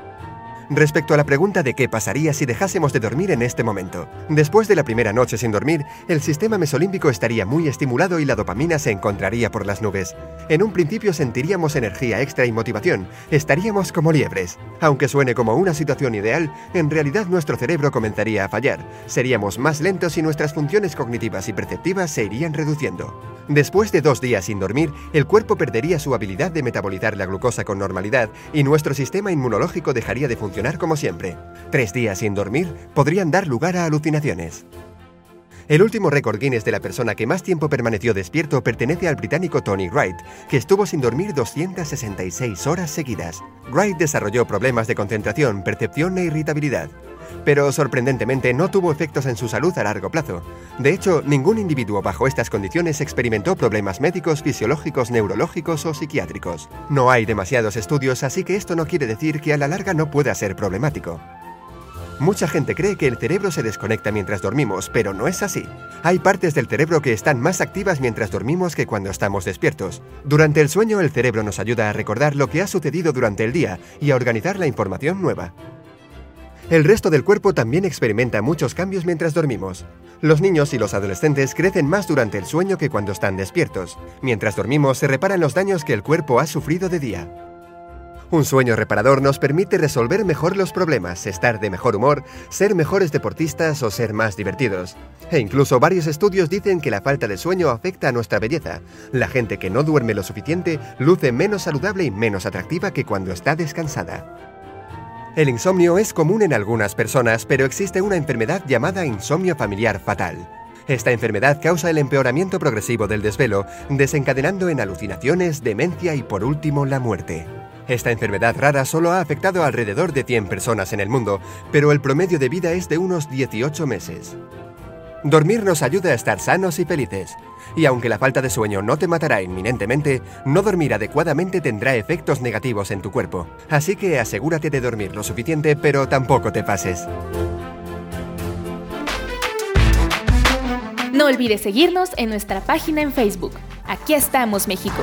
[SPEAKER 16] Respecto a la pregunta de qué pasaría si dejásemos de dormir en este momento. Después de la primera noche sin dormir, el sistema mesolímbico estaría muy estimulado y la dopamina se encontraría por las nubes. En un principio sentiríamos energía extra y motivación, estaríamos como liebres. Aunque suene como una situación ideal, en realidad nuestro cerebro comenzaría a fallar, seríamos más lentos y nuestras funciones cognitivas y perceptivas se irían reduciendo. Después de dos días sin dormir, el cuerpo perdería su habilidad de metabolizar la glucosa con normalidad y nuestro sistema inmunológico dejaría de funcionar como siempre. Tres días sin dormir podrían dar lugar a alucinaciones. El último récord Guinness de la persona que más tiempo permaneció despierto pertenece al británico Tony Wright, que estuvo sin dormir 266 horas seguidas. Wright desarrolló problemas de concentración, percepción e irritabilidad. Pero sorprendentemente no tuvo efectos en su salud a largo plazo. De hecho, ningún individuo bajo estas condiciones experimentó problemas médicos, fisiológicos, neurológicos o psiquiátricos. No hay demasiados estudios, así que esto no quiere decir que a la larga no pueda ser problemático. Mucha gente cree que el cerebro se desconecta mientras dormimos, pero no es así. Hay partes del cerebro que están más activas mientras dormimos que cuando estamos despiertos. Durante el sueño el cerebro nos ayuda a recordar lo que ha sucedido durante el día y a organizar la información nueva. El resto del cuerpo también experimenta muchos cambios mientras dormimos. Los niños y los adolescentes crecen más durante el sueño que cuando están despiertos. Mientras dormimos se reparan los daños que el cuerpo ha sufrido de día. Un sueño reparador nos permite resolver mejor los problemas, estar de mejor humor, ser mejores deportistas o ser más divertidos. E incluso varios estudios dicen que la falta de sueño afecta a nuestra belleza. La gente que no duerme lo suficiente luce menos saludable y menos atractiva que cuando está descansada. El insomnio es común en algunas personas, pero existe una enfermedad llamada insomnio familiar fatal. Esta enfermedad causa el empeoramiento progresivo del desvelo, desencadenando en alucinaciones, demencia y por último la muerte. Esta enfermedad rara solo ha afectado a alrededor de 100 personas en el mundo, pero el promedio de vida es de unos 18 meses. Dormir nos ayuda a estar sanos y felices. Y aunque la falta de sueño no te matará inminentemente, no dormir adecuadamente tendrá efectos negativos en tu cuerpo. Así que asegúrate de dormir lo suficiente, pero tampoco te pases.
[SPEAKER 10] No olvides seguirnos en nuestra página en Facebook. Aquí estamos, México.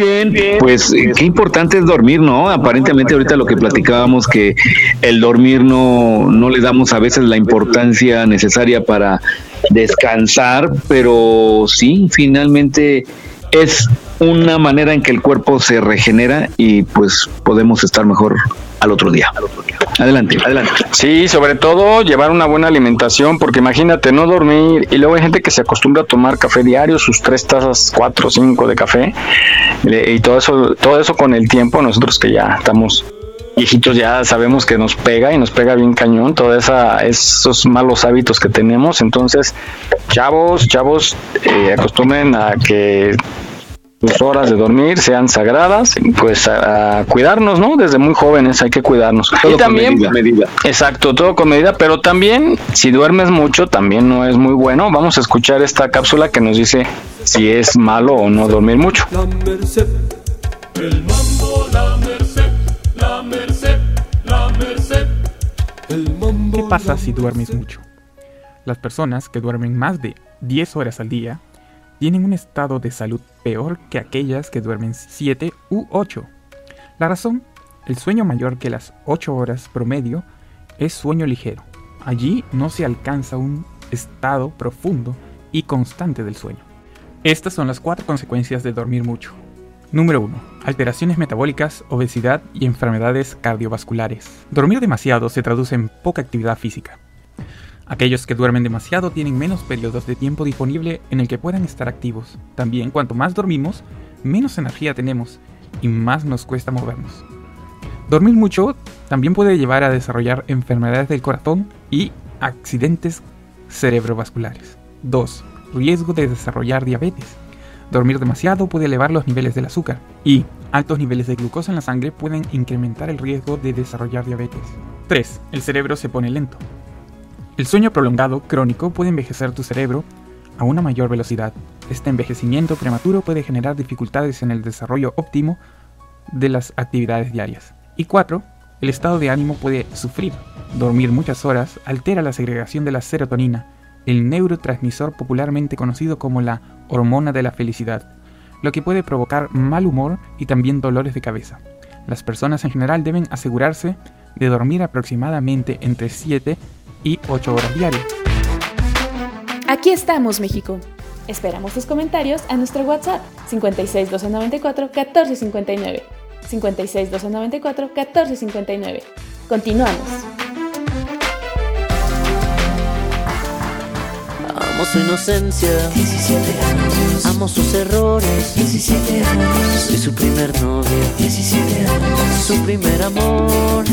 [SPEAKER 7] Bien, pues eh, qué importante es dormir, ¿no? Aparentemente ahorita lo que platicábamos que el dormir no, no le damos a veces la importancia necesaria para descansar, pero sí, finalmente es una manera en que el cuerpo se regenera y pues podemos estar mejor al otro día. Adelante, adelante.
[SPEAKER 3] Sí, sobre todo llevar una buena alimentación, porque imagínate no dormir y luego hay gente que se acostumbra a tomar café diario, sus tres tazas, cuatro o cinco de café y todo eso, todo eso con el tiempo, nosotros que ya estamos viejitos ya sabemos que nos pega y nos pega bien cañón todos esos malos hábitos que tenemos. Entonces, chavos, chavos, eh, acostumbren a que sus horas de dormir sean sagradas, pues a, cuidarnos, ¿no? Desde muy jóvenes hay que cuidarnos. y también, medida. exacto, todo con medida, pero también si duermes mucho también no es muy bueno. Vamos a escuchar esta cápsula que nos dice si es malo o no dormir mucho. La merced, el mambo, la merced,
[SPEAKER 17] la merced, la merced, el mambo, ¿Qué pasa si duermes mucho? Las personas que duermen más de 10 horas al día tienen un estado de salud peor que aquellas que duermen 7 u 8. La razón, el sueño mayor que las 8 horas promedio es sueño ligero. Allí no se alcanza un estado profundo y constante del sueño. Estas son las cuatro consecuencias de dormir mucho. Número 1. Alteraciones metabólicas, obesidad y enfermedades cardiovasculares. Dormir demasiado se traduce en poca actividad física. Aquellos que duermen demasiado tienen menos periodos de tiempo disponible en el que puedan estar activos. También cuanto más dormimos, menos energía tenemos y más nos cuesta movernos. Dormir mucho también puede llevar a desarrollar enfermedades del corazón y accidentes cerebrovasculares. 2. Riesgo de desarrollar diabetes. Dormir demasiado puede elevar los niveles del azúcar y altos niveles de glucosa en la sangre pueden incrementar el riesgo de desarrollar diabetes. 3. El cerebro se pone lento. El sueño prolongado crónico puede envejecer tu cerebro a una mayor velocidad. Este envejecimiento prematuro puede generar dificultades en el desarrollo óptimo de las actividades diarias. Y 4. El estado de ánimo puede sufrir. Dormir muchas horas altera la segregación de la serotonina, el neurotransmisor popularmente conocido como la hormona de la felicidad, lo que puede provocar mal humor y también dolores de cabeza. Las personas en general deben asegurarse de dormir aproximadamente entre 7 y 8 horas diarias.
[SPEAKER 10] Aquí estamos, México. Esperamos tus comentarios a nuestro WhatsApp 56 294 1459. 56 294 1459. Continuamos.
[SPEAKER 18] Amo su inocencia, 17 años. Amo sus errores, 17 años. Soy su primer novio, 17 años. Su primer amor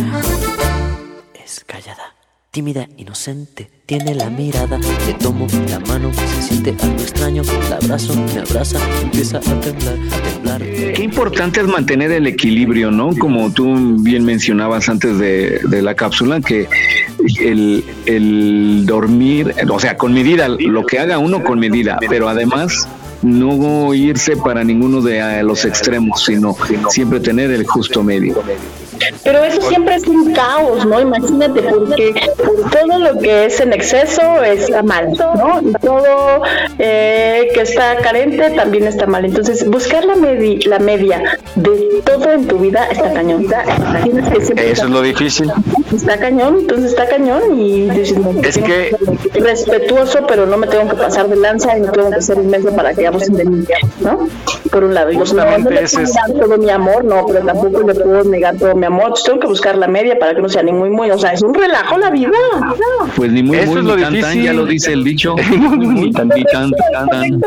[SPEAKER 18] es callada tímida, inocente, tiene la mirada, le tomo la mano, se siente algo extraño, la abrazo, me abraza, empieza a temblar, a temblar.
[SPEAKER 7] Qué importante es mantener el equilibrio, ¿no? Como tú bien mencionabas antes de, la cápsula, que el, el dormir, o sea, con medida, lo que haga uno con medida, pero además no irse para ninguno de los extremos, sino siempre tener el justo medio.
[SPEAKER 4] Pero eso siempre es un caos, ¿no? Imagínate, porque todo lo que es en exceso está mal, ¿no? Y todo eh, que está carente también está mal. Entonces, buscar la, la media de todo en tu vida está cañón.
[SPEAKER 3] eso es lo difícil.
[SPEAKER 4] Está cañón, entonces está cañón y
[SPEAKER 3] es que
[SPEAKER 4] respetuoso, pero no me tengo que pasar de lanza y no tengo que ser inmenso para que vamos en ¿no? Por un lado, yo no, no le puedo negar todo mi amor, no, pero tampoco le puedo negar todo mi amor, tengo que buscar la media para que no sea ni muy muy, o sea, es un relajo la vida.
[SPEAKER 7] Pues ni muy muy, ni tan, tan, ya lo dice el dicho. <laughs> ni tan, ni tan, tan.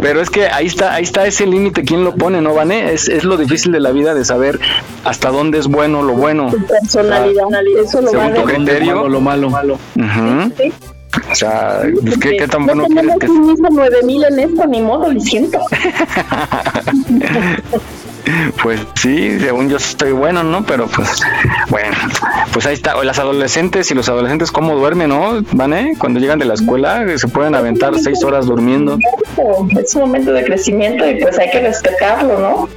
[SPEAKER 3] Pero es que ahí está, ahí está ese límite, ¿quién lo pone, no, Vané? Es, es lo difícil de la vida de saber hasta dónde es bueno lo bueno.
[SPEAKER 4] Tu personalidad, eso lo
[SPEAKER 3] según tu criterio.
[SPEAKER 7] o lo malo. malo.
[SPEAKER 3] O sea, pues, ¿qué, ¿qué, tan bueno
[SPEAKER 4] no quieres que sea? 9000 en esto, ni modo, lo siento. <laughs>
[SPEAKER 3] Pues sí, según yo estoy bueno, ¿no? Pero pues, bueno, pues ahí está. Las adolescentes y los adolescentes, ¿cómo duermen, no? ¿Van, eh? Cuando llegan de la escuela, se pueden aventar seis horas durmiendo.
[SPEAKER 4] Es un momento de crecimiento y pues hay que respetarlo, ¿no?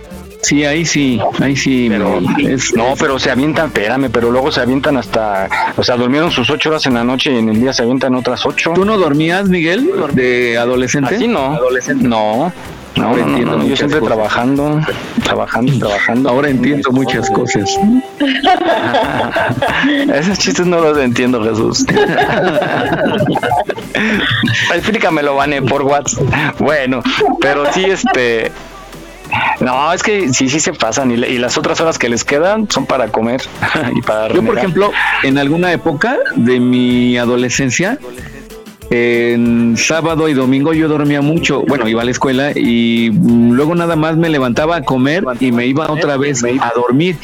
[SPEAKER 7] Sí, ahí sí, ahí sí.
[SPEAKER 3] Pero, No, pero se avientan, espérame, pero luego se avientan hasta, o sea, durmieron sus ocho horas en la noche y en el día se avientan otras ocho.
[SPEAKER 7] ¿Tú no dormías, Miguel, de adolescente?
[SPEAKER 3] Así no. Adolescente. No. No, Ahora entiendo yo siempre trabajando, trabajando, <laughs> trabajando.
[SPEAKER 7] Ahora entiendo muchas <laughs> cosas. <laughs>
[SPEAKER 3] Esos chistes no los entiendo, Jesús. Explícamelo, Vane, por WhatsApp. Bueno, pero sí, este, no, es que sí, sí se pasan y, las otras horas que les quedan son para comer y para
[SPEAKER 7] Yo, por ejemplo, en alguna época de mi adolescencia, en sábado y domingo yo dormía mucho, bueno, iba a la escuela y luego nada más me levantaba a comer y me iba otra vez a dormir.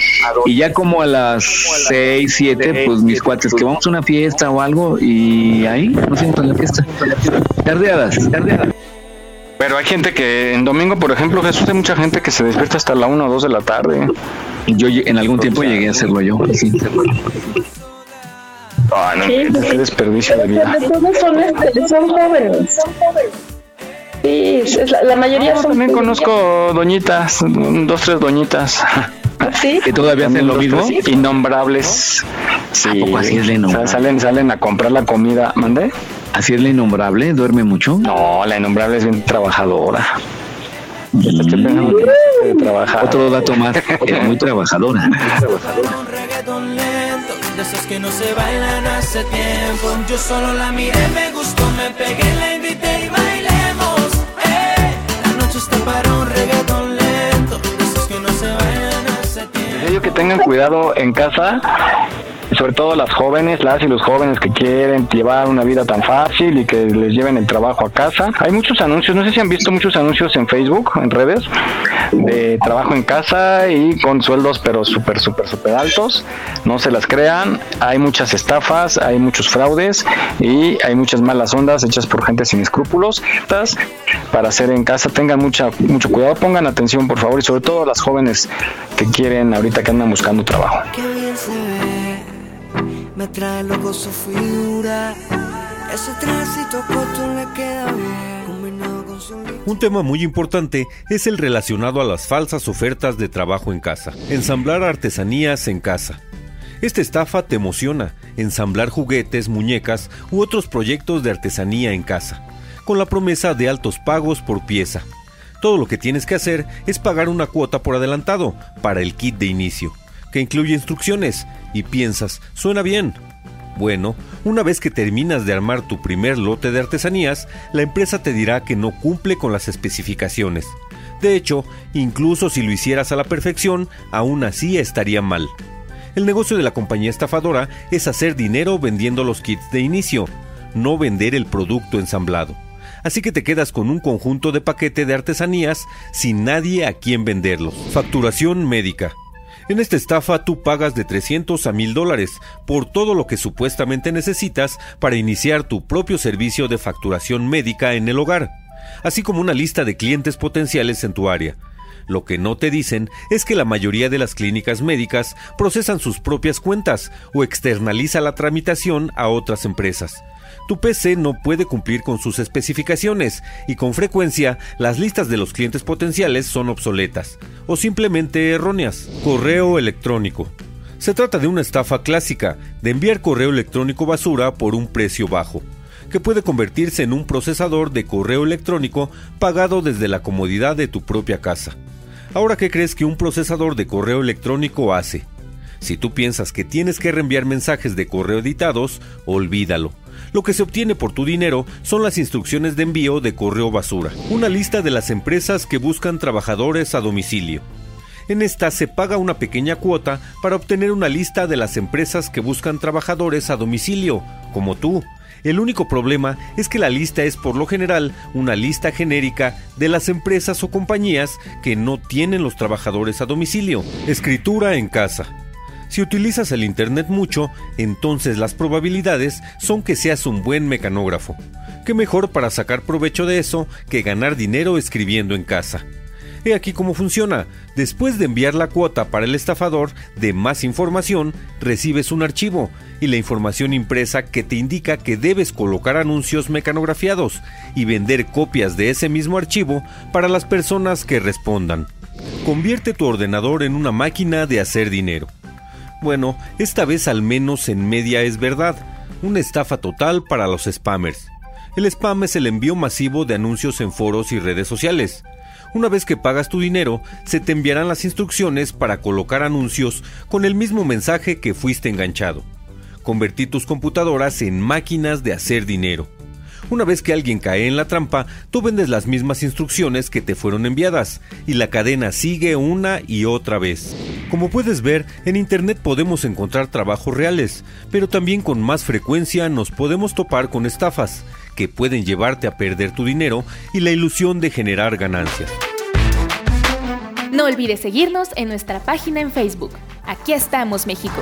[SPEAKER 7] Y ya como a las seis, siete, pues mis cuates que vamos a una fiesta o algo y ahí no siento la fiesta. Tardeadas, tardeadas.
[SPEAKER 3] Pero hay gente que en domingo, por ejemplo, Jesús, hay mucha gente que se despierta hasta la 1 o 2 de la tarde.
[SPEAKER 7] Yo en algún tiempo llegué a hacerlo yo. Sí.
[SPEAKER 3] Ah, no, qué pues, desperdicio de vida.
[SPEAKER 4] Todos son, este, son jóvenes. Sí, la, mayoría son.
[SPEAKER 3] También conozco doñitas, dos, tres doñitas.
[SPEAKER 4] ¿Sí?
[SPEAKER 7] Que todavía hacen lo mismo.
[SPEAKER 3] Innombrables. Sí.
[SPEAKER 7] así es
[SPEAKER 3] la Salen, salen a comprar la comida. ¿Mandé?
[SPEAKER 7] ¿Así es la innombrable? ¿Duerme mucho?
[SPEAKER 3] No, la innombrable es bien trabajadora.
[SPEAKER 7] Mm. trabajar. Otro dato más, es <laughs> muy trabajadora.
[SPEAKER 9] De esos que no se bailan hace tiempo. Yo solo la miré, me gustó, me pegué, la invité y bailemos. Eh, la noche está para un reggaeton lento. De esos que no se bailan hace tiempo.
[SPEAKER 3] que tengan cuidado en casa sobre todo las jóvenes, las y los jóvenes que quieren llevar una vida tan fácil y que les lleven el trabajo a casa. Hay muchos anuncios, no sé si han visto muchos anuncios en Facebook, en redes, de trabajo en casa y con sueldos pero súper, súper, súper altos. No se las crean, hay muchas estafas, hay muchos fraudes y hay muchas malas ondas hechas por gente sin escrúpulos. Para hacer en casa, tengan mucha, mucho cuidado, pongan atención por favor y sobre todo las jóvenes que quieren ahorita que andan buscando trabajo
[SPEAKER 9] me trae loco su figura. Ese le queda bien.
[SPEAKER 19] Un tema muy importante es el relacionado a las falsas ofertas de trabajo en casa. Ensamblar artesanías en casa. Esta estafa te emociona, ensamblar juguetes, muñecas u otros proyectos de artesanía en casa, con la promesa de altos pagos por pieza. Todo lo que tienes que hacer es pagar una cuota por adelantado para el kit de inicio que incluye instrucciones, y piensas, suena bien. Bueno, una vez que terminas de armar tu primer lote de artesanías, la empresa te dirá que no cumple con las especificaciones. De hecho, incluso si lo hicieras a la perfección, aún así estaría mal. El negocio de la compañía estafadora es hacer dinero vendiendo los kits de inicio, no vender el producto ensamblado. Así que te quedas con un conjunto de paquete de artesanías sin nadie a quien venderlos. Facturación médica. En esta estafa tú pagas de 300 a 1000 dólares por todo lo que supuestamente necesitas para iniciar tu propio servicio de facturación médica en el hogar, así como una lista de clientes potenciales en tu área. Lo que no te dicen es que la mayoría de las clínicas médicas procesan sus propias cuentas o externaliza la tramitación a otras empresas tu PC no puede cumplir con sus especificaciones y con frecuencia las listas de los clientes potenciales son obsoletas o simplemente erróneas. Correo electrónico. Se trata de una estafa clásica de enviar correo electrónico basura por un precio bajo, que puede convertirse en un procesador de correo electrónico pagado desde la comodidad de tu propia casa. Ahora, ¿qué crees que un procesador de correo electrónico hace? Si tú piensas que tienes que reenviar mensajes de correo editados, olvídalo lo que se obtiene por tu dinero son las instrucciones de envío de correo basura, una lista de las empresas que buscan trabajadores a domicilio. En esta se paga una pequeña cuota para obtener una lista de las empresas que buscan trabajadores a domicilio, como tú. El único problema es que la lista es por lo general una lista genérica de las empresas o compañías que no tienen los trabajadores a domicilio. Escritura en casa. Si utilizas el Internet mucho, entonces las probabilidades son que seas un buen mecanógrafo. ¿Qué mejor para sacar provecho de eso que ganar dinero escribiendo en casa? He aquí cómo funciona. Después de enviar la cuota para el estafador de más información, recibes un archivo y la información impresa que te indica que debes colocar anuncios mecanografiados y vender copias de ese mismo archivo para las personas que respondan. convierte tu ordenador en una máquina de hacer dinero. Bueno, esta vez al menos en media es verdad, una estafa total para los spammers. El spam es el envío masivo de anuncios en foros y redes sociales. Una vez que pagas tu dinero, se te enviarán las instrucciones para colocar anuncios con el mismo mensaje que fuiste enganchado. Convertí tus computadoras en máquinas de hacer dinero. Una vez que alguien cae en la trampa, tú vendes las mismas instrucciones que te fueron enviadas, y la cadena sigue una y otra vez. Como puedes ver, en Internet podemos encontrar trabajos reales, pero también con más frecuencia nos podemos topar con estafas, que pueden llevarte a perder tu dinero y la ilusión de generar ganancias.
[SPEAKER 10] No olvides seguirnos en nuestra página en Facebook. Aquí estamos, México.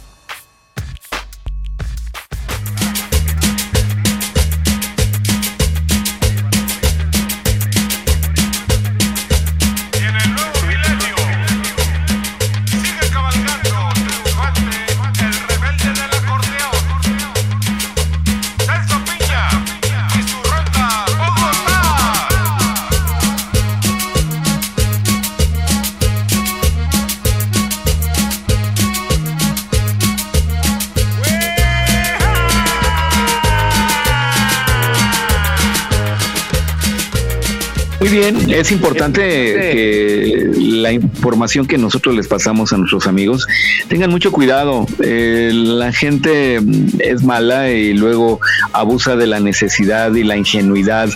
[SPEAKER 7] Es importante que la información que nosotros les pasamos a nuestros amigos tengan mucho cuidado. Eh, la gente es mala y luego abusa de la necesidad y la ingenuidad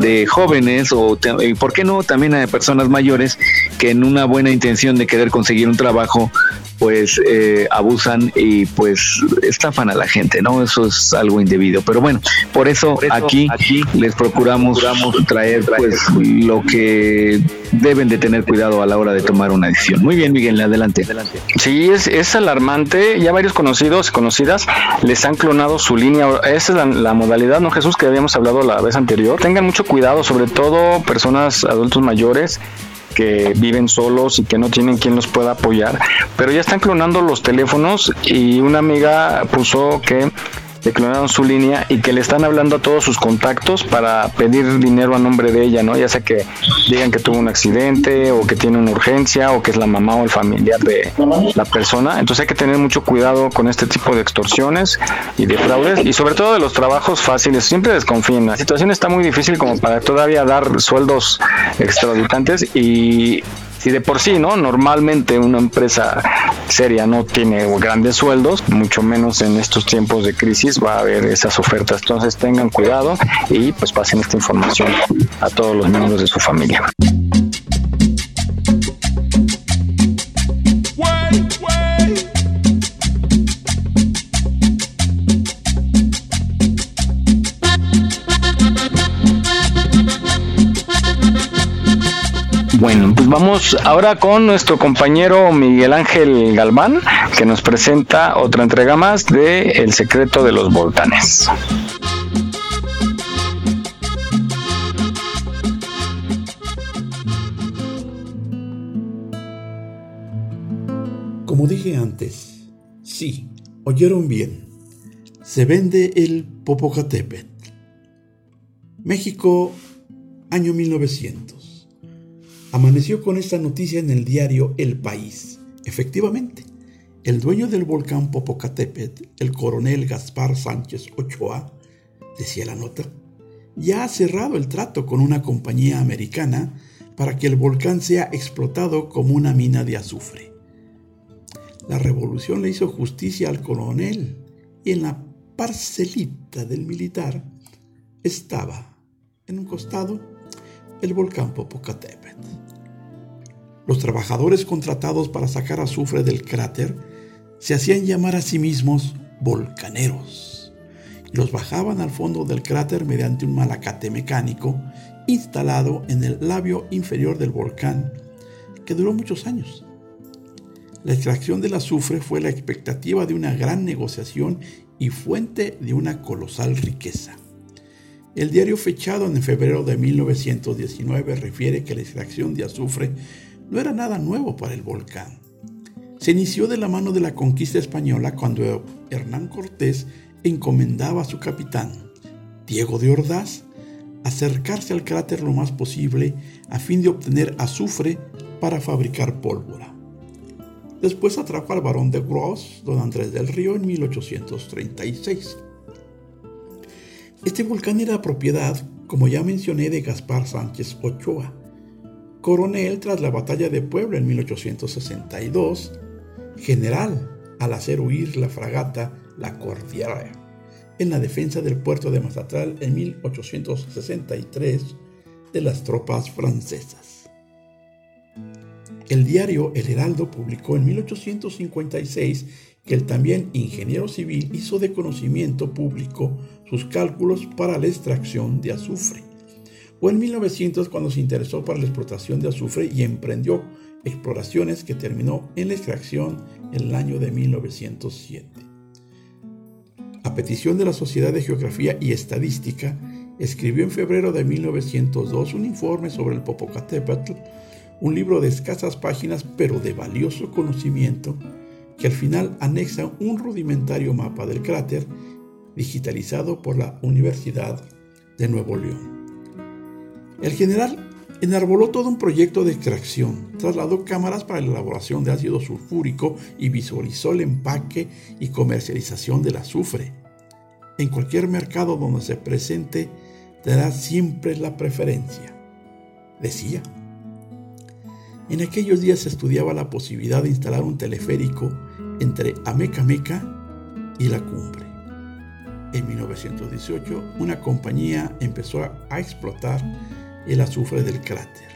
[SPEAKER 7] de jóvenes o, por qué no, también de personas mayores que en una buena intención de querer conseguir un trabajo pues eh, abusan y pues estafan a la gente, ¿no? Eso es algo indebido. Pero bueno, por eso, aquí, les procuramos, traer pues lo que deben de tener cuidado a la hora de tomar una decisión. Muy bien, Miguel, adelante.
[SPEAKER 3] Sí, es, es alarmante. Ya varios conocidos y conocidas les han clonado su línea. Esa es la, la modalidad, ¿no, Jesús? Que habíamos hablado la vez anterior. Tengan mucho cuidado, sobre todo personas adultos mayores que viven solos y que no tienen quien los pueda apoyar, pero ya están clonando los teléfonos y una amiga puso que le su línea y que le están hablando a todos sus contactos para pedir dinero a nombre de ella, ¿no? Ya sea que digan que tuvo un accidente o que tiene una urgencia o que es la mamá o el familiar de la persona. Entonces hay que tener mucho cuidado con este tipo de extorsiones y de fraudes y sobre todo de los trabajos fáciles. Siempre desconfíen. La situación está muy difícil como para todavía dar sueldos extraditantes y si de por sí, ¿no? Normalmente una empresa seria no tiene grandes sueldos, mucho menos en estos tiempos de crisis va a haber esas ofertas. Entonces tengan cuidado y pues pasen esta información a todos los miembros de su familia. Bueno, pues vamos ahora con nuestro compañero Miguel Ángel Galván, que nos presenta otra entrega más de El secreto de los volcanes.
[SPEAKER 20] Como dije antes, sí, oyeron bien. Se vende el Popocatépetl. México, año 1900. Amaneció con esta noticia en el diario El País. Efectivamente, el dueño del volcán Popocatépetl, el coronel Gaspar Sánchez Ochoa, decía la nota, ya ha cerrado el trato con una compañía americana para que el volcán sea explotado como una mina de azufre. La revolución le hizo justicia al coronel y en la parcelita del militar estaba, en un costado, el volcán Popocatépetl. Los trabajadores contratados para sacar azufre del cráter se hacían llamar a sí mismos volcaneros y los bajaban al fondo del cráter mediante un malacate mecánico instalado en el labio inferior del volcán que duró muchos años. La extracción del azufre fue la expectativa de una gran negociación y fuente de una colosal riqueza. El diario fechado en febrero de 1919 refiere que la extracción de azufre no era nada nuevo para el volcán. se inició de la mano de la conquista española cuando Hernán Cortés encomendaba a su capitán, Diego de Ordaz, acercarse al cráter lo más posible a fin de obtener azufre para fabricar pólvora. Después atrajo al barón de Gros, don Andrés del Río, en 1836. Este volcán era propiedad, como ya mencioné, de Gaspar Sánchez Ochoa, coronel tras la batalla de Puebla en 1862, general al hacer huir la fragata La Cordillera en la defensa del puerto de Mazatlán en 1863 de las tropas francesas. El diario El Heraldo publicó en 1856 que el también ingeniero civil hizo de conocimiento público sus cálculos para la extracción de azufre. O en 1900 cuando se interesó para la explotación de azufre y emprendió exploraciones que terminó en la extracción en el año de 1907. A petición de la Sociedad de Geografía y Estadística, escribió en febrero de 1902 un informe sobre el Popocatépetl, un libro de escasas páginas pero de valioso conocimiento que al final anexa un rudimentario mapa del cráter digitalizado por la Universidad de Nuevo León. El general enarboló todo un proyecto de extracción, trasladó cámaras para la elaboración de ácido sulfúrico y visualizó el empaque y comercialización del azufre. En cualquier mercado donde se presente, dará siempre la preferencia, decía. En aquellos días se estudiaba la posibilidad de instalar un teleférico entre Amecameca y la cumbre. En 1918, una compañía empezó a explotar el azufre del cráter.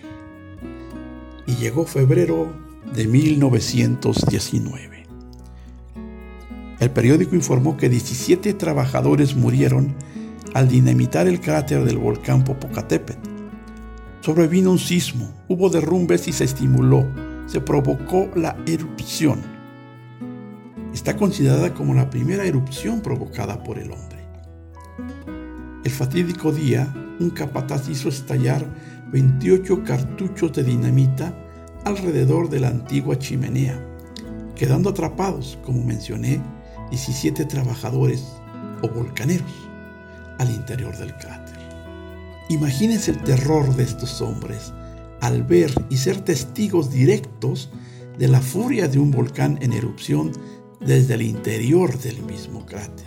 [SPEAKER 20] Y llegó febrero de 1919. El periódico informó que 17 trabajadores murieron al dinamitar el cráter del volcán Popocatépetl. Sobrevino un sismo, hubo derrumbes y se estimuló, se provocó la erupción. Está considerada como la primera erupción provocada por el hombre. El fatídico día, un capataz hizo estallar 28 cartuchos de dinamita alrededor de la antigua chimenea, quedando atrapados, como mencioné, 17 trabajadores o volcaneros al interior del cráter. Imagínense el terror de estos hombres al ver y ser testigos directos de la furia de un volcán en erupción desde el interior del mismo cráter.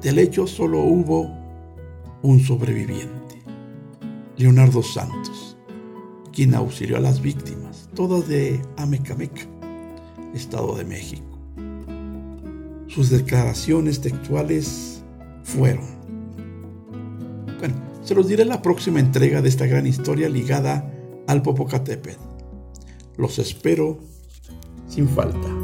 [SPEAKER 20] Del hecho solo hubo un sobreviviente, Leonardo Santos, quien auxilió a las víctimas, todas de Amecameca, Estado de México. Sus declaraciones textuales fueron, bueno, se los diré en la próxima entrega de esta gran historia ligada al Popocatépetl. Los espero sin falta.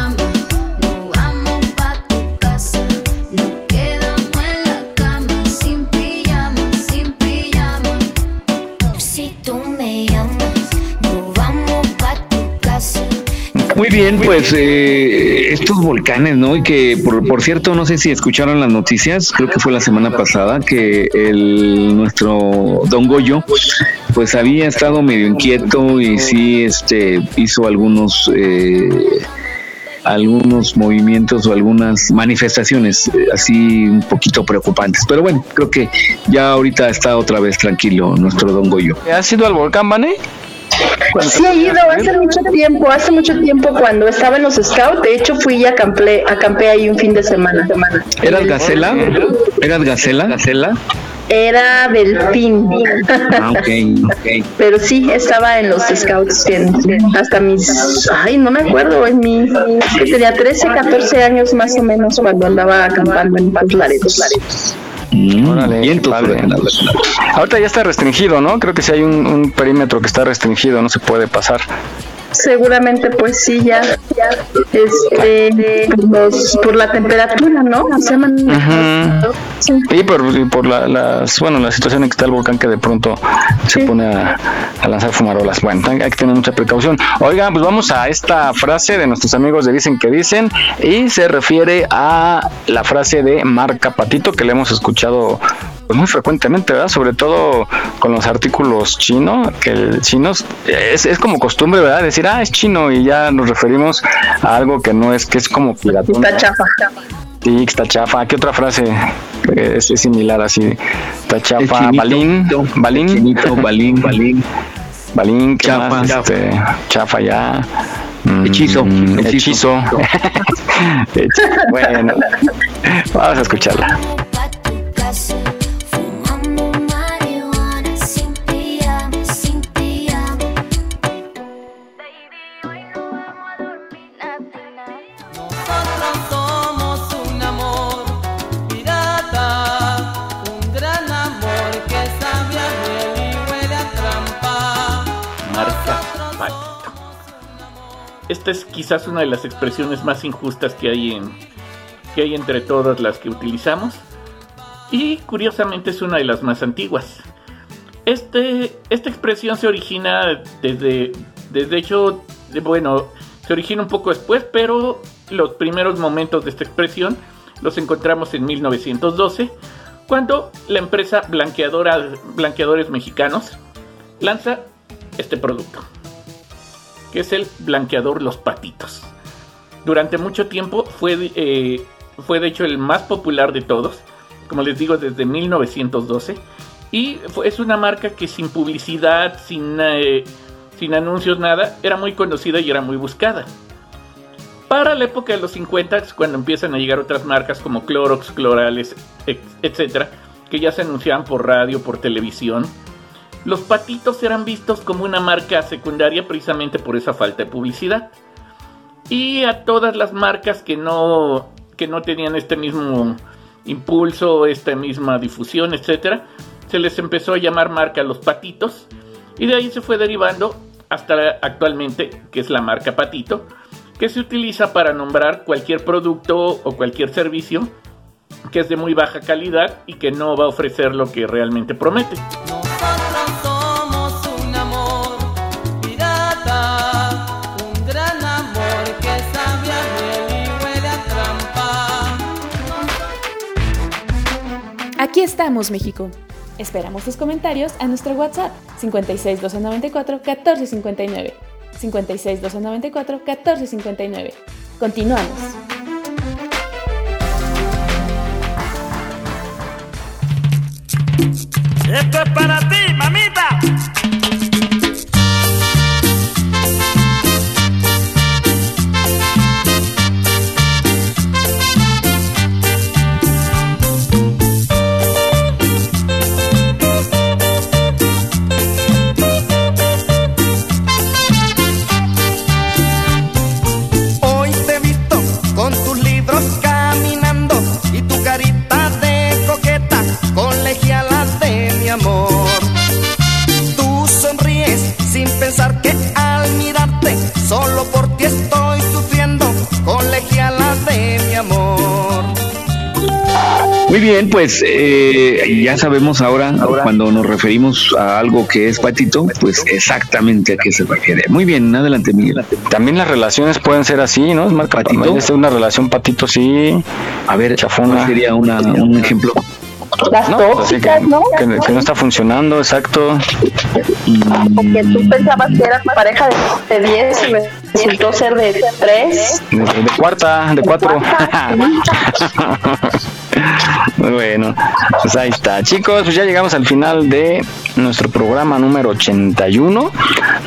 [SPEAKER 7] Muy bien, pues eh, estos volcanes, ¿no? Y que, por, por cierto, no sé si escucharon las noticias, creo que fue la semana pasada, que el nuestro Don Goyo, pues había estado medio inquieto y sí, este, hizo algunos... Eh, algunos movimientos o algunas manifestaciones eh, así un poquito preocupantes. Pero bueno, creo que ya ahorita está otra vez tranquilo nuestro Don Goyo.
[SPEAKER 3] ¿Has ido al volcán?
[SPEAKER 4] Sí he ido hace mucho tiempo, hace mucho tiempo cuando estaba en los scouts, de hecho fui y acampé, acampé ahí un fin de semana. semana.
[SPEAKER 7] ¿Eras Gacela? ¿Eras Gacela? ¿Gacela?
[SPEAKER 4] Era delfín.
[SPEAKER 7] Ah, ok, ok.
[SPEAKER 4] Pero sí, estaba en los scouts en- hasta mis, ay, no me acuerdo, en mi, que tenía 13, 14 años más o menos cuando andaba acampando en Los Laredos.
[SPEAKER 3] Órale,
[SPEAKER 7] Vientos
[SPEAKER 3] padre. Ahorita ya está restringido, ¿no? Creo que si hay un, un perímetro que está restringido, no se puede pasar.
[SPEAKER 4] Seguramente, pues sí, ya, ya este, los, por la temperatura, ¿no? Se llaman-
[SPEAKER 3] Ujú. Y por, y por la, las, bueno, la situación en que está el volcán que de pronto se pone a, a lanzar fumarolas. Bueno, hay que tener mucha precaución. Oigan, pues vamos a esta frase de nuestros amigos de Dicen que Dicen y se refiere a la frase de marca patito que le hemos escuchado muy frecuentemente, ¿verdad? Sobre todo con los artículos chinos, que el chinos es, es como costumbre, ¿verdad? Decir, ah, es chino y ya nos referimos a algo que no es, que es como piratón.
[SPEAKER 4] Está chafa.
[SPEAKER 3] Sí, está chafa. ¿Qué otra frase es, es similar así? Está chafa.
[SPEAKER 7] chinito,
[SPEAKER 3] Balín. Balín.
[SPEAKER 7] Chinito, balín, balín.
[SPEAKER 3] Balín. ¿qué
[SPEAKER 7] Chafa.
[SPEAKER 3] más? Este, chafa ya. Mm,
[SPEAKER 7] Hechizo,
[SPEAKER 3] Hechizo. <laughs> Hechizo. bueno, vamos a escucharla.
[SPEAKER 21] Esta es quizás una de las expresiones más injustas que hay entre todas las que utilizamos y curiosamente es una de las más antiguas. Este, esta expresión se origina desde, desde hecho, bueno, se origina un poco después, pero los primeros momentos de esta expresión los encontramos en 1912, cuando la empresa blanqueadora, Blanqueadores Mexicanos lanza este producto, que es el blanqueador Los Patitos. Durante mucho tiempo fue, eh, fue de hecho el más popular de todos, como les digo, desde 1912. Y es una marca que sin publicidad, sin, eh, sin anuncios, nada, era muy conocida y era muy buscada. Para la época de los 50, cuando empiezan a llegar otras marcas como Clorox, Clorales, etcétera, que ya se anunciaban por radio, por televisión, los patitos eran vistos como una marca secundaria precisamente por esa falta de publicidad. Y a todas las marcas que no, que no tenían este mismo impulso, esta misma difusión, etcétera, se les empezó a llamar marca Los Patitos. Y de ahí se fue derivando hasta actualmente, que es la marca Patito, que se utiliza para nombrar cualquier producto o cualquier servicio que es de muy baja calidad y que no va a ofrecer lo que realmente promete.
[SPEAKER 10] Aquí estamos, México. Esperamos tus comentarios a nuestro WhatsApp 56 294 1459. 56 294 1459. Continuamos.
[SPEAKER 9] Esto es para ti, mamita.
[SPEAKER 7] pues eh, ya sabemos ahora, ahora, cuando nos referimos a algo que es patito, pues exactamente a qué se refiere. Muy bien, adelante, Miguel.
[SPEAKER 3] También las relaciones pueden ser así, ¿no? Es marca patito. Es una relación patito, sí.
[SPEAKER 7] A ver,
[SPEAKER 3] chafona.
[SPEAKER 7] Sería una, un ejemplo.
[SPEAKER 4] Las
[SPEAKER 3] no, pues
[SPEAKER 4] tóxicas,
[SPEAKER 3] que,
[SPEAKER 4] ¿no?
[SPEAKER 3] Que, que, no está funcionando, exacto.
[SPEAKER 4] Porque tú pensabas que era pareja de 10 y resultó ser de 3.
[SPEAKER 3] De, de, cuarta, de 4. <laughs> bueno, pues ahí está. Chicos, pues ya llegamos al final de nuestro programa número 81.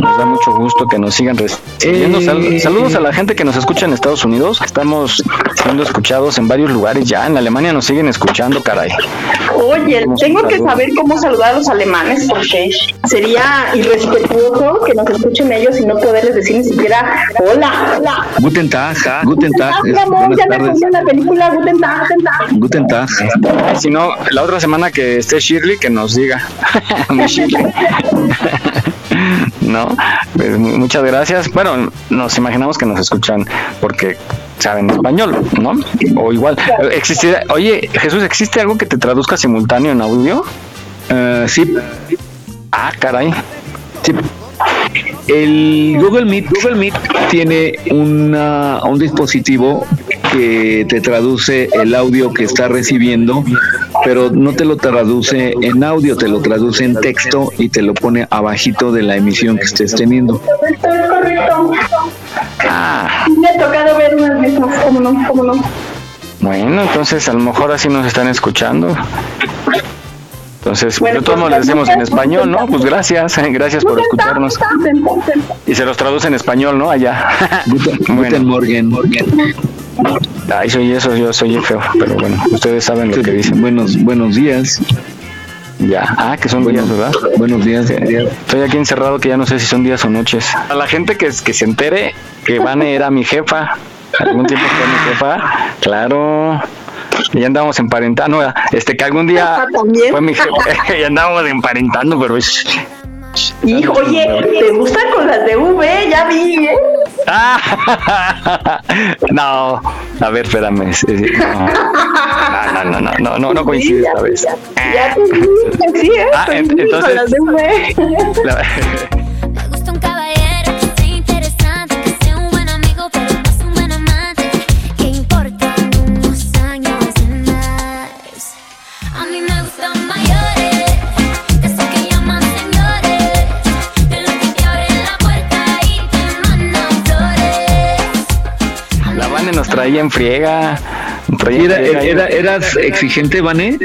[SPEAKER 3] Nos da mucho gusto que nos sigan recibiendo sal- saludos a la gente que nos escucha en Estados Unidos. Estamos siendo escuchados en varios lugares ya. En Alemania nos siguen escuchando, caray.
[SPEAKER 4] Oye, tengo que saber cómo saludar a los alemanes porque sería irrespetuoso que nos escuchen ellos y no poderles decir ni siquiera hola. hola.
[SPEAKER 7] Guten Tag, Guten Tag,
[SPEAKER 4] mi
[SPEAKER 7] es-
[SPEAKER 4] amor, ya me la película Guten Tag, Guten Tag.
[SPEAKER 7] Guten
[SPEAKER 3] Ay, Si no, la otra semana que esté Shirley, que nos diga. <laughs> Shirley. <laughs> no, pues, mu- muchas gracias. Bueno, nos imaginamos que nos escuchan porque saben español, ¿no? O igual. ¿Existe, oye, Jesús, ¿existe algo que te traduzca simultáneo en audio?
[SPEAKER 7] Eh, sí.
[SPEAKER 3] Ah, caray.
[SPEAKER 7] Sí. El Google Meet, Google Meet tiene una, un dispositivo que te traduce el audio que está recibiendo, pero no te lo traduce en audio, te lo traduce en texto y te lo pone abajito de la emisión que estés teniendo.
[SPEAKER 4] Correcto, es correcto.
[SPEAKER 3] Ah,
[SPEAKER 4] Me ha tocado ver unas veces, cómo no, cómo no.
[SPEAKER 3] bueno, entonces a lo mejor así nos están escuchando. Entonces,
[SPEAKER 4] Bueno,
[SPEAKER 3] de todos modos
[SPEAKER 4] pues,
[SPEAKER 3] le decimos en español, ¿no? Pues gracias, <laughs> gracias por escucharnos. Y se los traduce en español, ¿no? Allá. <laughs>
[SPEAKER 7] Guten Morgen.
[SPEAKER 3] Ay, soy eso, yo soy feo, pero bueno, ustedes saben lo que dicen.
[SPEAKER 7] Buenos, buenos días.
[SPEAKER 3] Ya, ah, que son días, ¿verdad?
[SPEAKER 7] Buenos días.
[SPEAKER 3] Estoy aquí encerrado que ya no sé si son días o noches. A la gente que, que se entere que Vane era mi jefa, algún tiempo fue mi jefa, claro. Y andábamos emparentando, este que algún día fue mi jefa, <laughs> y andábamos emparentando, pero es...
[SPEAKER 4] Hijo, oye, ¿te gustan con las de V? Ya vi, ¿eh?
[SPEAKER 3] Ah, <laughs> no, a ver, espérame. No, no, no, no, no, no, no coincide esta vez.
[SPEAKER 4] Ya te <laughs> sí, ¿eh?
[SPEAKER 3] Ah, en-
[SPEAKER 4] Coincidí con
[SPEAKER 3] entonces-
[SPEAKER 4] las de V.
[SPEAKER 3] La-
[SPEAKER 2] Me gusta un
[SPEAKER 3] traía en friega. traía en
[SPEAKER 7] Era,
[SPEAKER 3] friega.
[SPEAKER 7] era- ¿Eras exigente, Vané?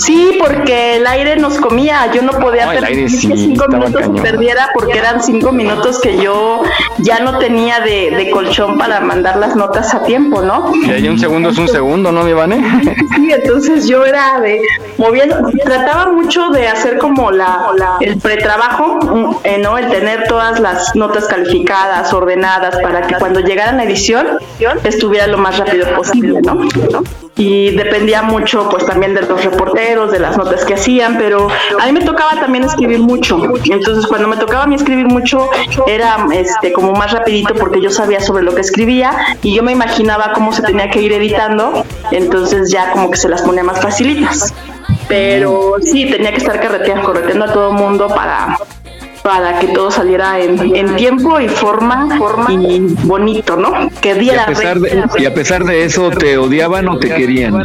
[SPEAKER 4] Sí, porque el aire nos comía. Yo no podía
[SPEAKER 3] No,
[SPEAKER 4] permitir
[SPEAKER 3] sí,
[SPEAKER 4] que cinco minutos se perdiera porque eran cinco minutos que yo ya no tenía de, de colchón para mandar las notas a tiempo, ¿no?
[SPEAKER 3] Y ahí un segundo es un segundo, ¿no, mi Vane? <laughs>
[SPEAKER 4] Sí, entonces yo era de moviendo, trataba mucho de hacer como la, la- el pretrabajo, eh, ¿no? El tener todas las notas calificadas, ordenadas, para que cuando llegara la edición estuviera lo más rápido posible, ¿no? ¿No? Y dependía mucho, pues también de los reporteros, de las notas que hacían, pero a mí me tocaba también escribir mucho. Entonces, cuando me tocaba a mí escribir mucho, era este como más rapidito porque yo sabía sobre lo que escribía y yo me imaginaba cómo se tenía que ir editando, entonces ya como que se las ponía más facilitas. Pero sí, tenía que estar carreteando, correteando a todo mundo para para que todo saliera en, en tiempo y forma, forma y bonito, ¿no? Que
[SPEAKER 7] Y
[SPEAKER 4] diera
[SPEAKER 7] a, pesar de, y a pesar de eso, ¿te odiaban o te querían?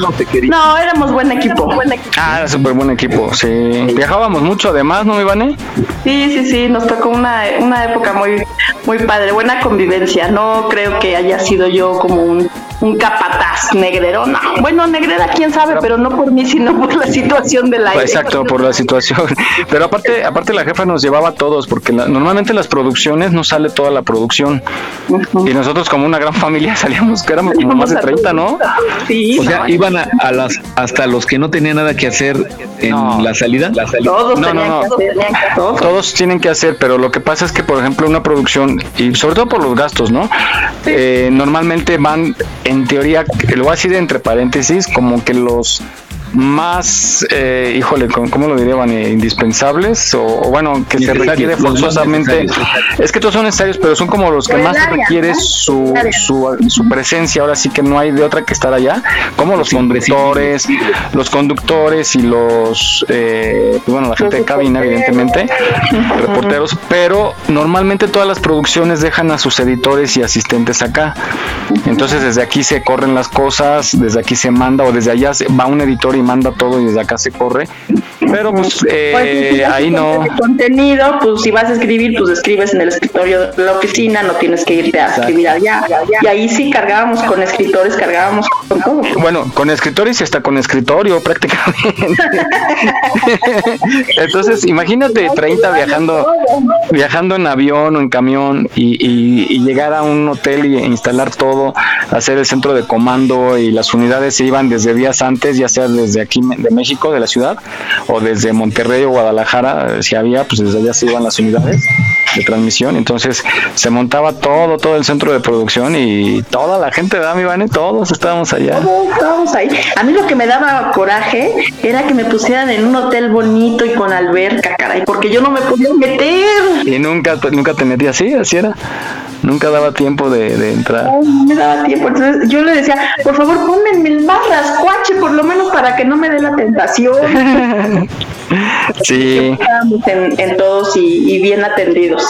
[SPEAKER 4] No, éramos buen equipo. Buen equipo.
[SPEAKER 3] Ah, era súper buen equipo, sí. Viajábamos mucho además, ¿no, mi Vane?
[SPEAKER 4] Sí, sí, sí, nos tocó una, una época muy, muy padre, buena convivencia. No creo que haya sido yo como un, un capataz negrero, no. Bueno, negrera, quién sabe, pero no por mí, sino por la <laughs> situación del aire.
[SPEAKER 3] Exacto, por la situación. Pero aparte, aparte la jefa nos llevaba a todos, porque la- normalmente en las producciones no sale toda la producción. Y nosotros como una gran familia <laughs> salíamos, que éramos como más de 30, ¿no?
[SPEAKER 4] Sí.
[SPEAKER 7] O sea, iban a, a las hasta los que no tenían nada que hacer en la salida. La salida.
[SPEAKER 4] Todos
[SPEAKER 3] No, no,
[SPEAKER 4] tenían
[SPEAKER 3] no.
[SPEAKER 4] que hacer, tenían que- todos.
[SPEAKER 3] Todos tienen que hacer, pero lo que pasa es que, por ejemplo, una producción, y sobre todo por los gastos, ¿no? Eh, normalmente van, en teoría, lo voy a decir entre paréntesis, como que los más, eh, híjole, ¿cómo lo diría, Vani? Indispensables, o, o bueno, que se requiere forzosamente. Es que todos son necesarios, pero son como los que más
[SPEAKER 4] área,
[SPEAKER 3] requiere
[SPEAKER 4] ¿no?
[SPEAKER 3] su, su, su presencia. Ahora sí que no hay de otra que estar allá, como los conductores, los conductores y los, eh, pues bueno, la gente de cabina, evidentemente, reporteros, pero normalmente todas las producciones dejan a sus editores y asistentes acá. Entonces desde aquí se corren las cosas, desde aquí se manda o desde allá se- va un editor y manda todo y desde acá se corre. Pero pues eh, ahí no.
[SPEAKER 4] contenido, pues si vas a escribir, pues escribes en el escritorio de la oficina, no tienes que irte a escribir allá. Y ahí sí cargábamos con escritores, cargábamos con todo.
[SPEAKER 3] Bueno, con escritores y hasta con escritorio prácticamente. <laughs> Entonces, imagínate 30 viajando viajando en avión o en camión y, y, llegar a un hotel y instalar todo, hacer el centro de comando y las unidades se iban desde días antes, ya sea desde aquí de México, de la ciudad, o desde Monterrey o Guadalajara, si había, pues desde allá se iban las unidades de transmisión. Entonces se montaba todo, todo el centro de producción y toda la gente de Ami todos estábamos allá.
[SPEAKER 4] Todos estábamos ahí. A mí lo que me daba coraje era que me pusieran en un hotel bonito y con alberca, caray, porque yo no me podía meter.
[SPEAKER 3] Y nunca, nunca te metías así, así era. Nunca daba tiempo de, entrar.
[SPEAKER 4] No, me daba tiempo. Entonces yo le decía, por favor, ponme en el más rascuache, por lo menos para que no me dé la tentación. <laughs>
[SPEAKER 3] sí.
[SPEAKER 4] En, en todos y bien atendidos.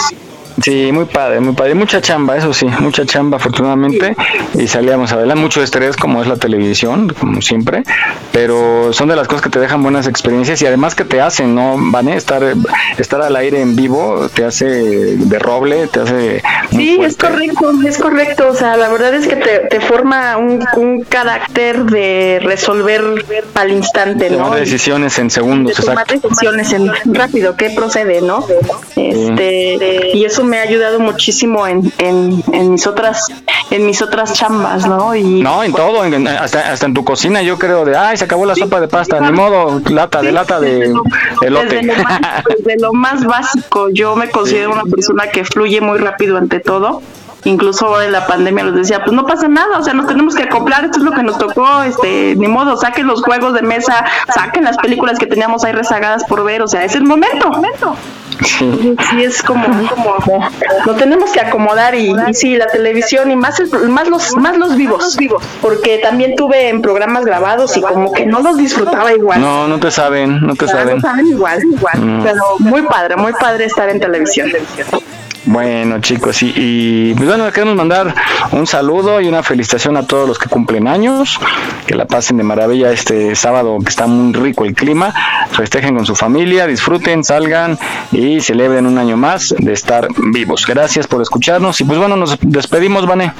[SPEAKER 3] Sí, muy padre, muy padre. Mucha chamba, eso sí, mucha chamba afortunadamente. Y salíamos adelante. Mucho estrés como es la televisión, como siempre. Pero son de las cosas que te dejan buenas experiencias y además que te hacen, ¿no, Van Estar, estar al aire en vivo te hace de roble, te hace...
[SPEAKER 4] Sí, es correcto, es correcto. O sea, la verdad es que te, te forma un, un, carácter de resolver al instante, ¿no?
[SPEAKER 3] Tomar decisiones en segundos,
[SPEAKER 4] tomar decisiones en rápido, ¿qué procede, no? Este, y eso me ha ayudado muchísimo en, en, en mis otras en mis otras chambas, ¿no? Y
[SPEAKER 3] no, en todo, hasta, hasta en tu cocina yo creo de, ay, se acabó la sopa de pasta, ni modo, lata de lata de elote.
[SPEAKER 4] Desde lo, más, desde lo más básico, yo me considero una persona que fluye muy rápido ante todo incluso en la pandemia les decía, pues no pasa nada, o sea, nos tenemos que acoplar, esto es lo que nos tocó, este, ni modo, saquen los juegos de mesa, saquen las películas que teníamos ahí rezagadas por ver, o sea, es el momento. momento. Sí. es como, como, lo tenemos que acomodar y, sí, la televisión y más, más los más los vivos, porque también tuve en programas grabados y como que no los disfrutaba igual.
[SPEAKER 3] No, no te saben, no te saben.
[SPEAKER 4] No saben igual, igual, mm. pero muy padre, muy padre estar en televisión.
[SPEAKER 3] Bueno, chicos, y, y, pues bueno, queremos mandar un saludo y una felicitación a todos los que cumplen años, que la pasen de maravilla este sábado que está muy rico el clima, festejen con su familia, disfruten, salgan y celebren un año más de estar vivos. Gracias por escucharnos y pues bueno, nos despedimos, Vané.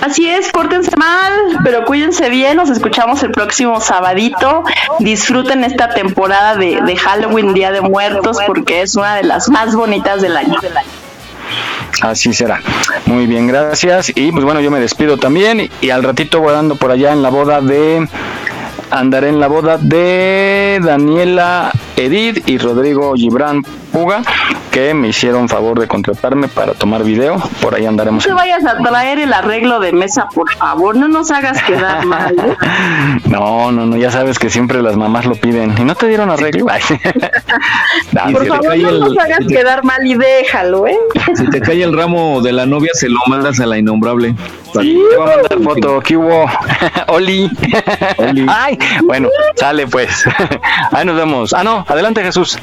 [SPEAKER 4] Así es, pórtense mal, pero cuídense bien, nos escuchamos el próximo sabadito. Disfruten esta temporada de, de Halloween, Día de Muertos, porque es una de las más bonitas del año.
[SPEAKER 3] Así será. Muy bien, gracias. Y pues bueno, yo me despido también y al ratito voy dando por allá en la boda de andaré en la boda de Daniela Edith y Rodrigo Gibran Puga, que me hicieron favor de contratarme para tomar video. Por ahí andaremos.
[SPEAKER 4] No te vayas a traer el arreglo de mesa, por favor, no nos hagas quedar <laughs> mal. ¿eh?
[SPEAKER 3] no, no, no, ya sabes que siempre las mamás lo piden. ¿Y no te dieron arreglo? <laughs>
[SPEAKER 4] por favor, no nos hagas quedar mal y déjalo, ¿eh?
[SPEAKER 7] Si te cae el ramo de la novia, se lo mandas a la innombrable.
[SPEAKER 3] Sí, te voy a mandar foto. ¿Qué hubo? <laughs> Oli. Oli. Ay, bueno, sale pues. Ahí nos vemos. Ah, no, adelante Jesús.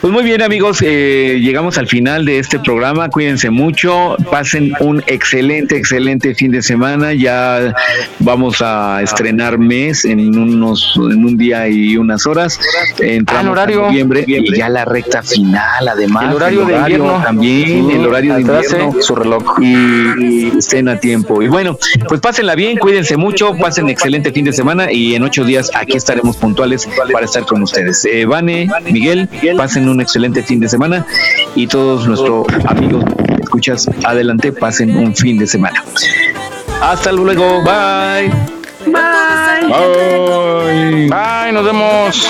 [SPEAKER 7] Pues muy bien amigos, eh, llegamos al final de este programa, cuídense mucho, pasen un excelente, excelente fin de semana, ya vamos a estrenar mes en unos, en un día y unas horas, entramos
[SPEAKER 3] ah, horario.
[SPEAKER 7] noviembre y ya la recta final además,
[SPEAKER 3] el horario, de invierno
[SPEAKER 7] también, el horario de invierno, su reloj y, estén a tiempo. Y bueno, pues pásenla bien, cuídense mucho, pasen excelente fin de semana y en ocho días aquí estaremos puntuales para estar con ustedes. Eh, Vane, Miguel, pasen un excelente fin de semana y todos nuestros amigos escuchas adelante pasen un fin de semana. Hasta luego, bye.
[SPEAKER 4] Bye.
[SPEAKER 3] Bye. Bye, nos vemos.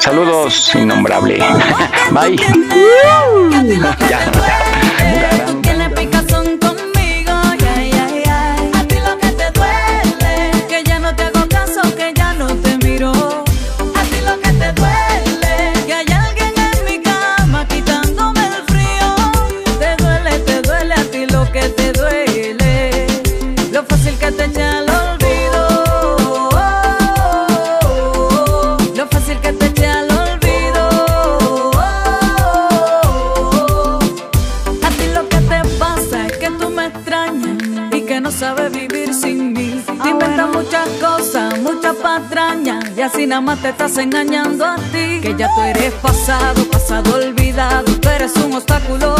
[SPEAKER 3] Saludos, innombrable. <laughs> Bye.
[SPEAKER 22] si nada más te estás engañando a ti. Que ya tú eres pasado, pasado olvidado, tú eres un obstáculo.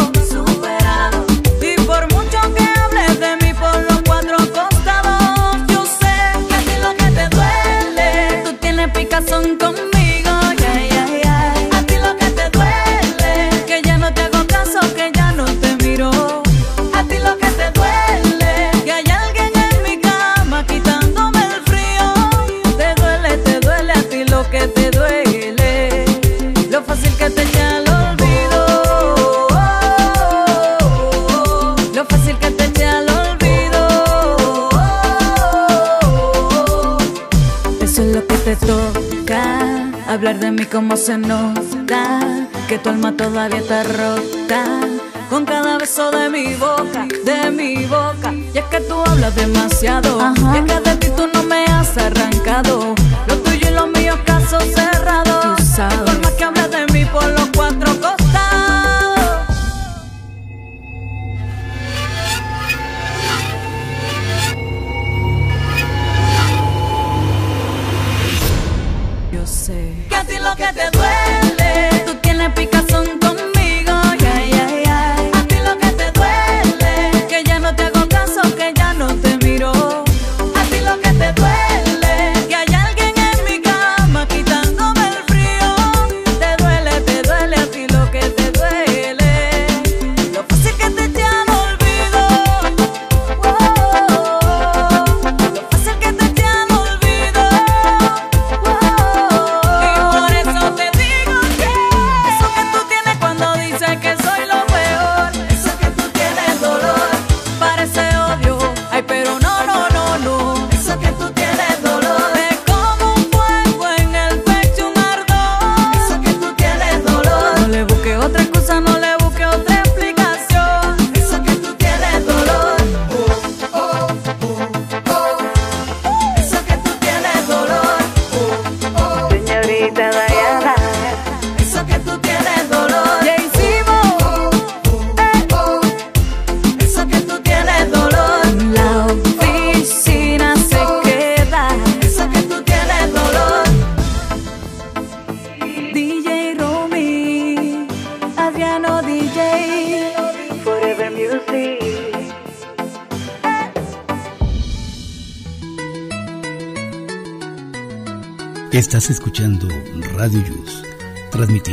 [SPEAKER 22] cómo se nota que tu alma todavía está rota con cada beso de mi boca, de mi boca. Y es que tú hablas demasiado, Ajá. y es que de ti tú no me has arrancado.